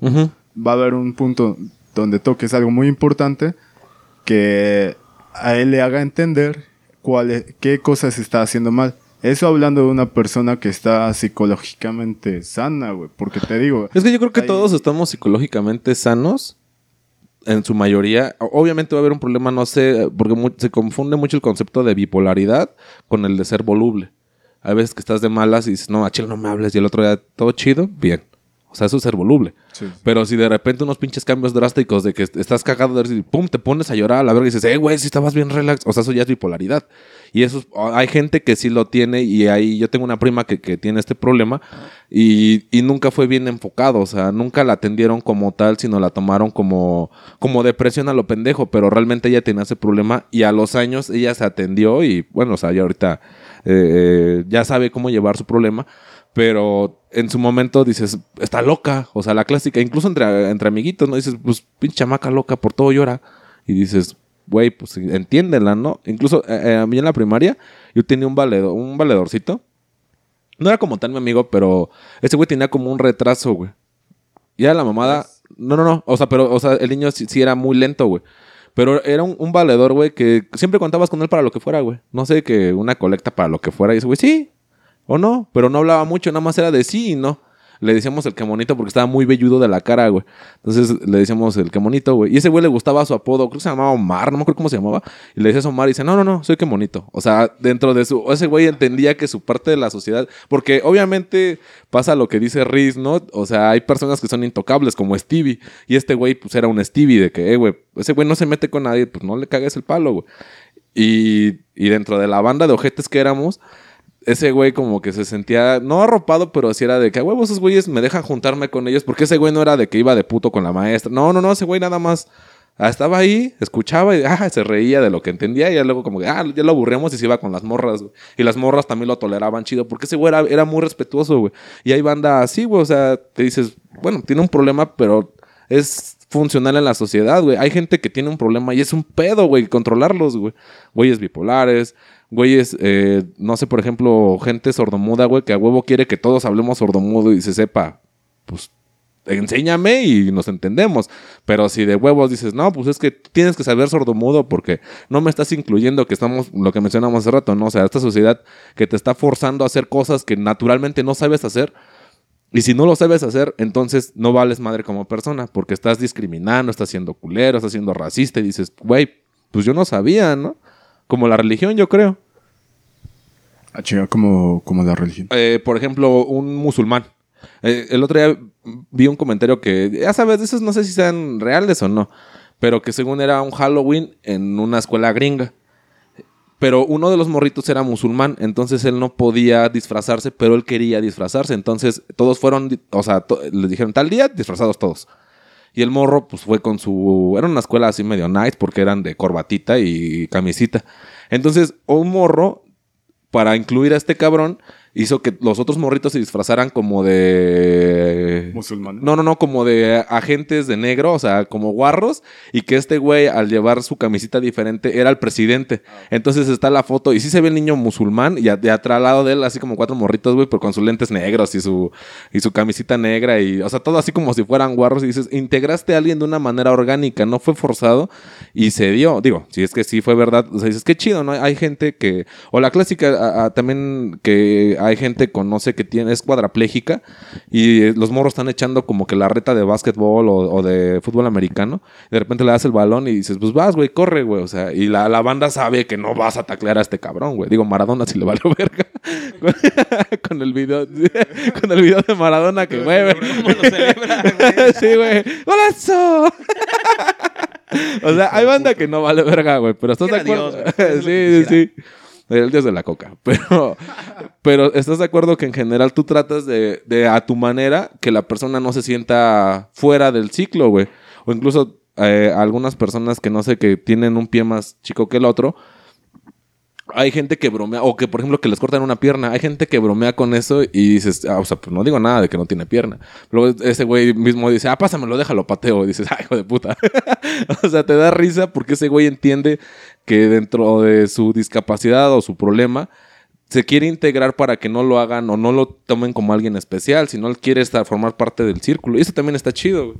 Va a haber un punto donde toques algo muy importante que a él le haga entender cuál qué cosas está haciendo mal. Eso hablando de una persona que está psicológicamente sana, güey. Porque te digo. Es que yo creo que todos estamos psicológicamente sanos. En su mayoría. Obviamente va a haber un problema, no sé, porque se confunde mucho el concepto de bipolaridad con el de ser voluble. Hay veces que estás de malas y dices, no, a no me hables. Y el otro día, todo chido, bien. O sea, eso es ser voluble. Pero si de repente unos pinches cambios drásticos de que estás cagado y pum, te pones a llorar a la verga y dices, eh, güey, si estabas bien relax. O sea, eso ya es bipolaridad. Y eso, hay gente que sí lo tiene y ahí yo tengo una prima que, tiene este problema y, nunca fue bien enfocado. O sea, nunca la atendieron como tal, sino la tomaron como, como depresión a lo pendejo. Pero realmente ella tenía ese problema y a los años ella se atendió y bueno, o sea, ya ahorita eh, ya sabe cómo llevar su problema, pero en su momento dices, está loca, o sea, la clásica, incluso entre, entre amiguitos, ¿no? Dices, pues pinche chamaca loca, por todo llora. Y dices, güey, pues entiéndela, ¿no? Incluso eh, eh, a mí en la primaria yo tenía un valedor, un valedorcito. No era como tal mi amigo, pero ese güey tenía como un retraso, güey. Y era la mamada. No, no, no. O sea, pero, o sea, el niño sí era muy lento, güey. Pero era un, valedor, güey, que siempre contabas con él para lo que fuera, güey. No sé, que una colecta para lo que fuera. Y ese güey, sí, o no. Pero no hablaba mucho, nada más era de sí y no le decíamos el que monito porque estaba muy velludo de la cara, güey. Entonces le decíamos el que monito, güey. Y ese güey le gustaba su apodo, creo que se llamaba Omar, no me acuerdo cómo se llamaba. Y le decías Omar y dice, no, no, no, soy que monito. O sea, dentro de su. Ese güey entendía que su parte de la sociedad. Porque obviamente pasa lo que dice Riz, ¿no? O sea, hay personas que son intocables, como Stevie. Y este güey, pues era un Stevie de que, eh, güey, ese güey no se mete con nadie, pues no le cagues el palo, güey. Y, y dentro de la banda de ojetes que éramos ese güey como que se sentía, no arropado, pero así era de que, a esos güeyes me dejan juntarme con ellos, porque ese güey no era de que iba de puto con la maestra. No, no, no, ese güey nada más ah, estaba ahí, escuchaba y ah, se reía de lo que entendía y ya luego como que, ah, ya lo aburríamos y se iba con las morras, güey. Y las morras también lo toleraban chido, porque ese güey era, era muy respetuoso, güey. Y hay banda así, güey, o sea, te dices, bueno, tiene un problema, pero es funcional en la sociedad, güey. Hay gente que tiene un problema y es un pedo, güey, controlarlos, güey. Güeyes bipolares, güeyes, eh, no sé, por ejemplo, gente sordomuda, güey, que a huevo quiere que todos hablemos sordomudo y se sepa, pues enséñame y nos entendemos. Pero si de huevos dices, no, pues es que tienes que saber sordomudo porque no me estás incluyendo que estamos, lo que mencionamos hace rato, ¿no? O sea, esta sociedad que te está forzando a hacer cosas que naturalmente no sabes hacer. Y si no lo sabes hacer, entonces no vales madre como persona porque estás discriminando, estás siendo culero, estás siendo racista y dices, güey, pues yo no sabía, ¿no? Como la religión, yo creo. Ah, como, como la religión. Eh, por ejemplo, un musulmán. Eh, el otro día vi un comentario que, ya sabes, esos no sé si sean reales o no, pero que según era un Halloween en una escuela gringa. Pero uno de los morritos era musulmán, entonces él no podía disfrazarse, pero él quería disfrazarse. Entonces todos fueron, o sea, le dijeron tal día, disfrazados todos. Y el morro, pues fue con su. Era una escuela así medio nice porque eran de corbatita y camisita. Entonces, un morro, para incluir a este cabrón, hizo que los otros morritos se disfrazaran como de. Musulmanes. No, no, no, como de agentes de negro, o sea, como guarros, y que este güey, al llevar su camisita diferente, era el presidente. Ah, Entonces está la foto, y sí se ve el niño musulmán, y de atrás al lado de él, así como cuatro morritos, güey, pero con sus lentes negros y su, y su camisita negra, y, o sea, todo así como si fueran guarros, y dices, integraste a alguien de una manera orgánica, no fue forzado, y se dio. Digo, si es que sí fue verdad, o sea, dices, qué chido, ¿no? Hay gente que. O la clásica también que hay gente con, no sé, que tiene, es cuadraplégica y eh, los morros están echando como que la reta de básquetbol o, o de fútbol americano. Y de repente le das el balón y dices, pues vas, güey, corre, güey. O sea, y la, la banda sabe que no vas a taclear a este cabrón, güey. Digo, Maradona si le valió verga. con el video, con el video de Maradona que mueve. ¿Cómo lo celebra, güey? sí, güey. ¡Golazo! o sea, hay banda que no vale verga, güey. Pero estás de acuerdo. Sí, que sí, sí. El dios de la coca. Pero, pero estás de acuerdo que en general tú tratas de, de a tu manera que la persona no se sienta fuera del ciclo, güey. O incluso eh, algunas personas que no sé, que tienen un pie más chico que el otro. Hay gente que bromea, o que por ejemplo que les cortan una pierna. Hay gente que bromea con eso y dices, ah, o sea, pues no digo nada de que no tiene pierna. Luego ese güey mismo dice, ah, pásamelo, déjalo, pateo. Y dices, ah, hijo de puta. o sea, te da risa porque ese güey entiende que dentro de su discapacidad o su problema se quiere integrar para que no lo hagan o no lo tomen como alguien especial, sino él quiere estar, formar parte del círculo. Y eso también está chido, güey.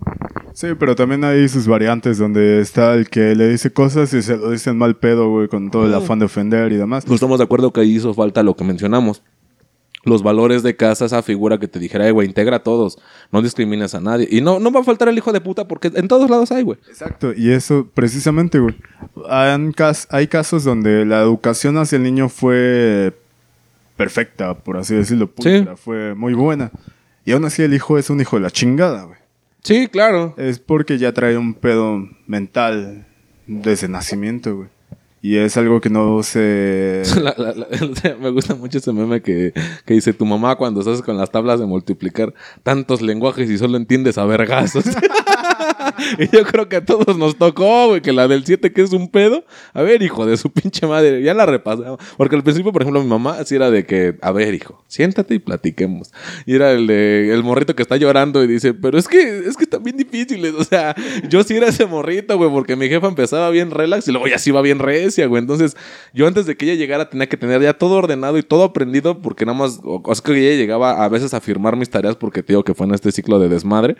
Sí, pero también hay sus variantes donde está el que le dice cosas y se lo dicen mal pedo, güey, con todo el afán de ofender y demás. Pues estamos de acuerdo que ahí hizo falta lo que mencionamos. Los valores de casa, esa figura que te dijera, "Eh, güey, integra a todos, no discrimines a nadie. Y no, no va a faltar el hijo de puta porque en todos lados hay, güey. Exacto, y eso precisamente, güey. Hay casos donde la educación hacia el niño fue perfecta, por así decirlo. pulcra, Fue muy buena. Y aún así el hijo es un hijo de la chingada, güey. Sí, claro. Es porque ya trae un pedo mental desde nacimiento, güey. Y es algo que no se... La- la- la- me gusta mucho ese meme que, que dice tu mamá cuando estás con las tablas de multiplicar tantos lenguajes y solo entiendes a vergazos. y yo creo que a todos nos tocó, güey, que la del 7 que es un pedo. A ver, hijo de su pinche madre, ya la repasamos. Porque al principio, por ejemplo, mi mamá así era de que, a ver, hijo, siéntate y platiquemos. Y era el de el morrito que está llorando y dice, pero es que es que están bien difíciles. O sea, yo sí era ese morrito, güey, porque mi jefa empezaba bien relax y luego ya sí iba bien recia, güey. Entonces, yo antes de que ella llegara tenía que tener ya todo ordenado y todo aprendido porque nada más, o, o es que ella llegaba a veces a firmar mis tareas porque te digo que fue en este ciclo de desmadre,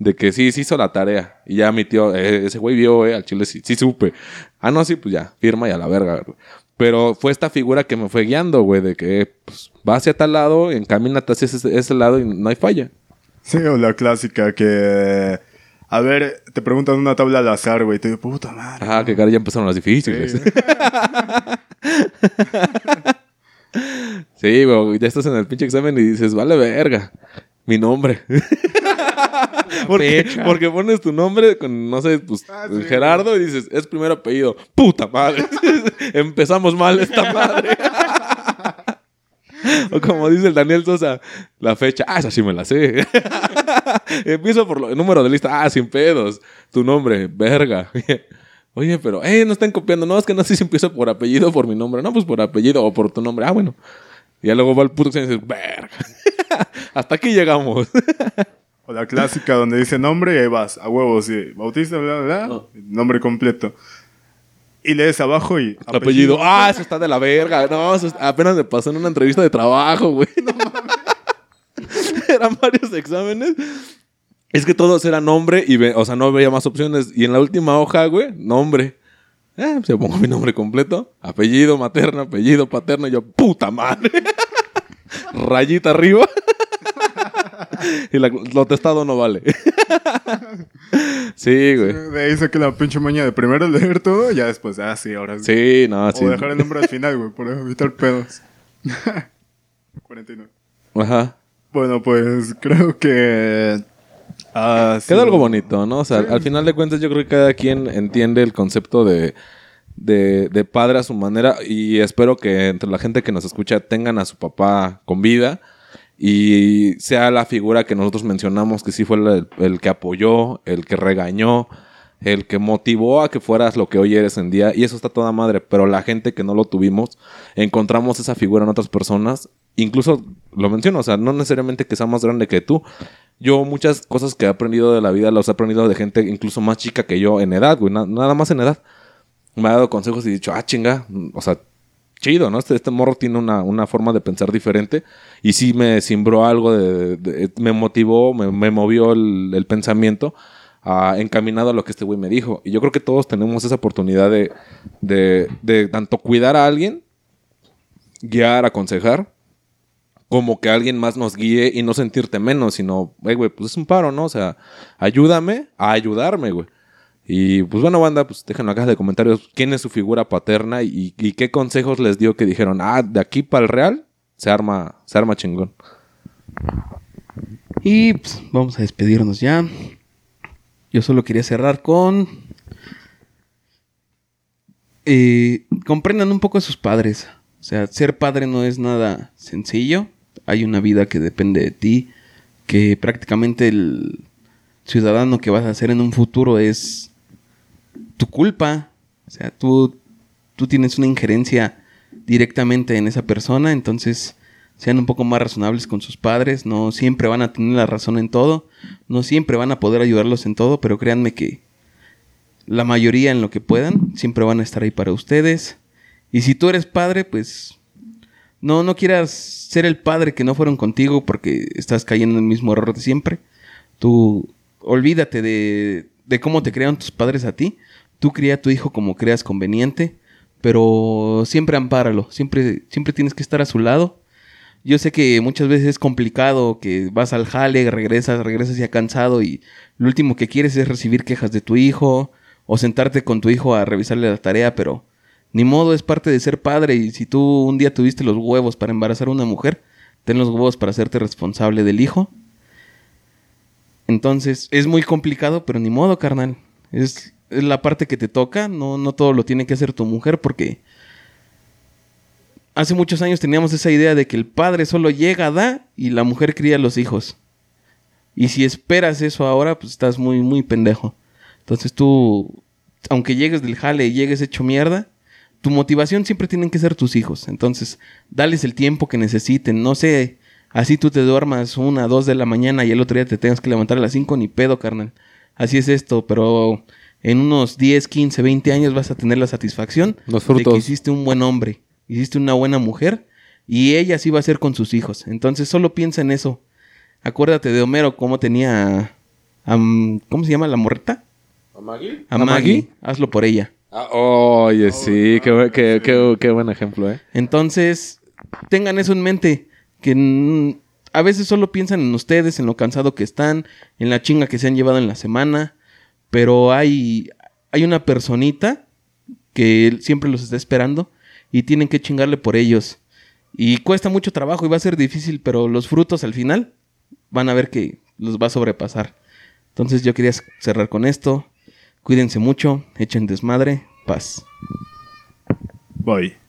de que sí, sí hizo la tarea. Y ya mi tío, eh, ese güey vio, eh, al chile sí, sí supe. Ah, no, sí, pues ya, firma y a la verga, güey. Pero fue esta figura que me fue guiando, güey, de que pues, va hacia tal lado, encamínate hacia ese, ese lado y no hay falla. Sí, o la clásica que... A ver, te preguntan una tabla al azar, güey. Te digo, puta madre. Ajá, que cara ya empezaron las difíciles. Sí. Sí, güey, ya estás en el pinche examen y dices, vale verga, mi nombre. porque, porque pones tu nombre con, no sé, pues Ah, sí. Gerardo y dices, es primer apellido. Puta madre. Empezamos mal esta madre. o como dice el Daniel Sosa, la fecha, ah, esa sí me la sé. Empiezo por lo- el número de lista, ah, sin pedos. Tu nombre, verga. Oye, pero, eh, no están copiando. No, es que no sé si empiezo por apellido o por mi nombre. No, pues por apellido o por tu nombre. Ah, bueno. Y ya luego va el puto examen y dices, verga. Hasta aquí llegamos. O la clásica donde dice nombre y ahí vas, a huevos, sí. Bautista, bla, bla, bla. No. Nombre completo. Y lees abajo y... apellido. Ah, eso está de la verga. No, eso es- apenas me pasó en una entrevista de trabajo, güey. Eran varios exámenes. Es que todos eran nombre y, ve- o sea, no había más opciones. Y en la última hoja, güey, nombre. Eh, se pongo mi nombre completo. Apellido materno, apellido paterno. Y yo, puta madre. Rayita arriba. Y la- lo testado no vale. sí, güey. De ahí saqué la pinche maña de primero leer todo y ya después, ah, sí, ahora sí. Sí, no, sí. O dejar el nombre al final, güey, por evitar pedos. 49. Ajá. Bueno, pues creo que... ah, sí. Queda algo bonito, ¿no? O sea, al final de cuentas yo creo que cada quien entiende el concepto de, de, de padre a su manera y espero que entre la gente que nos escucha tengan a su papá con vida y sea la figura que nosotros mencionamos que sí fue el, que apoyó, el que regañó, el que motivó a que fueras lo que hoy eres en día y eso está toda madre, pero la gente que no lo tuvimos, encontramos esa figura en otras personas, incluso lo menciono, o sea, no necesariamente que sea más grande que tú. Yo muchas cosas que he aprendido de la vida las he aprendido de gente incluso más chica que yo en edad, güey, na- nada más en edad. Me ha dado consejos y he dicho, ah, chinga, o sea, chido, ¿no? Este, este morro tiene una, una forma de pensar diferente y sí me simbró algo, de, me motivó, me, movió el, pensamiento ah, encaminado a lo que este güey me dijo. Y yo creo que todos tenemos esa oportunidad de, tanto cuidar a alguien, guiar, aconsejar, como que alguien más nos guíe y no sentirte menos, sino, "Ey, güey, pues es un paro, ¿no? O sea, ayúdame a ayudarme, güey. Y pues bueno, banda, pues déjenlo en la caja de comentarios quién es su figura paterna y, qué consejos les dio que dijeron, ah, de aquí para el real se arma, se arma chingón. Y pues, vamos a despedirnos ya. Yo solo quería cerrar con... Eh, comprendan un poco a sus padres. O sea, ser padre no es nada sencillo. Hay una vida que depende de ti. Que prácticamente el ciudadano que vas a ser en un futuro es tu culpa. O sea, tú, tú tienes una injerencia directamente en esa persona. Entonces, sean un poco más razonables con sus padres. No siempre van a tener la razón en todo. No siempre van a poder ayudarlos en todo. Pero créanme que la mayoría en lo que puedan, siempre van a estar ahí para ustedes. Y si tú eres padre, pues no, no quieras ser el padre que no fueron contigo porque estás cayendo en el mismo error de siempre. Tú olvídate de, de cómo te crearon tus padres a ti. Tú cría a tu hijo como creas conveniente, pero siempre ampáralo, siempre, siempre tienes que estar a su lado. Yo sé que muchas veces es complicado, que vas al jale, regresas, regresas ya cansado y lo último que quieres es recibir quejas de tu hijo o sentarte con tu hijo a revisarle la tarea, pero ni modo, es parte de ser padre y si tú un día tuviste los huevos para embarazar a una mujer, ten los huevos para hacerte responsable del hijo. Entonces, es muy complicado, pero ni modo, carnal. Es, es la parte que te toca, no, no todo lo tiene que hacer tu mujer porque hace muchos años teníamos esa idea de que el padre solo llega, da y la mujer cría a los hijos. Y si esperas eso ahora, pues estás muy, muy pendejo. Entonces tú, aunque llegues del jale y llegues hecho mierda, tu motivación siempre tienen que ser tus hijos. Entonces, dales el tiempo que necesiten. No sé, así tú te duermas una, dos de la mañana y el otro día te tengas que levantar a las cinco, ni pedo, carnal. Así es esto, pero en unos 10, 15, 20 años vas a tener la satisfacción Los de frutos. que hiciste un buen hombre, hiciste una buena mujer y ella sí va a ser con sus hijos. Entonces, solo piensa en eso. Acuérdate de Homero, cómo tenía... am- ¿Cómo se llama la morreta? ¿A Maggie? A Maggie. Hazlo por ella. Ah, oye, sí, qué, bu- qué- qué- qué buen ejemplo, ¿eh? Entonces, tengan eso en mente, que a veces solo piensan en ustedes, en lo cansado que están, en la chinga que se han llevado en la semana, pero hay, hay una personita que siempre los está esperando y tienen que chingarle por ellos. Y cuesta mucho trabajo y va a ser difícil, pero los frutos al final van a ver que los va a sobrepasar. Entonces yo quería cerrar con esto. Cuídense mucho, echen desmadre, paz. Bye.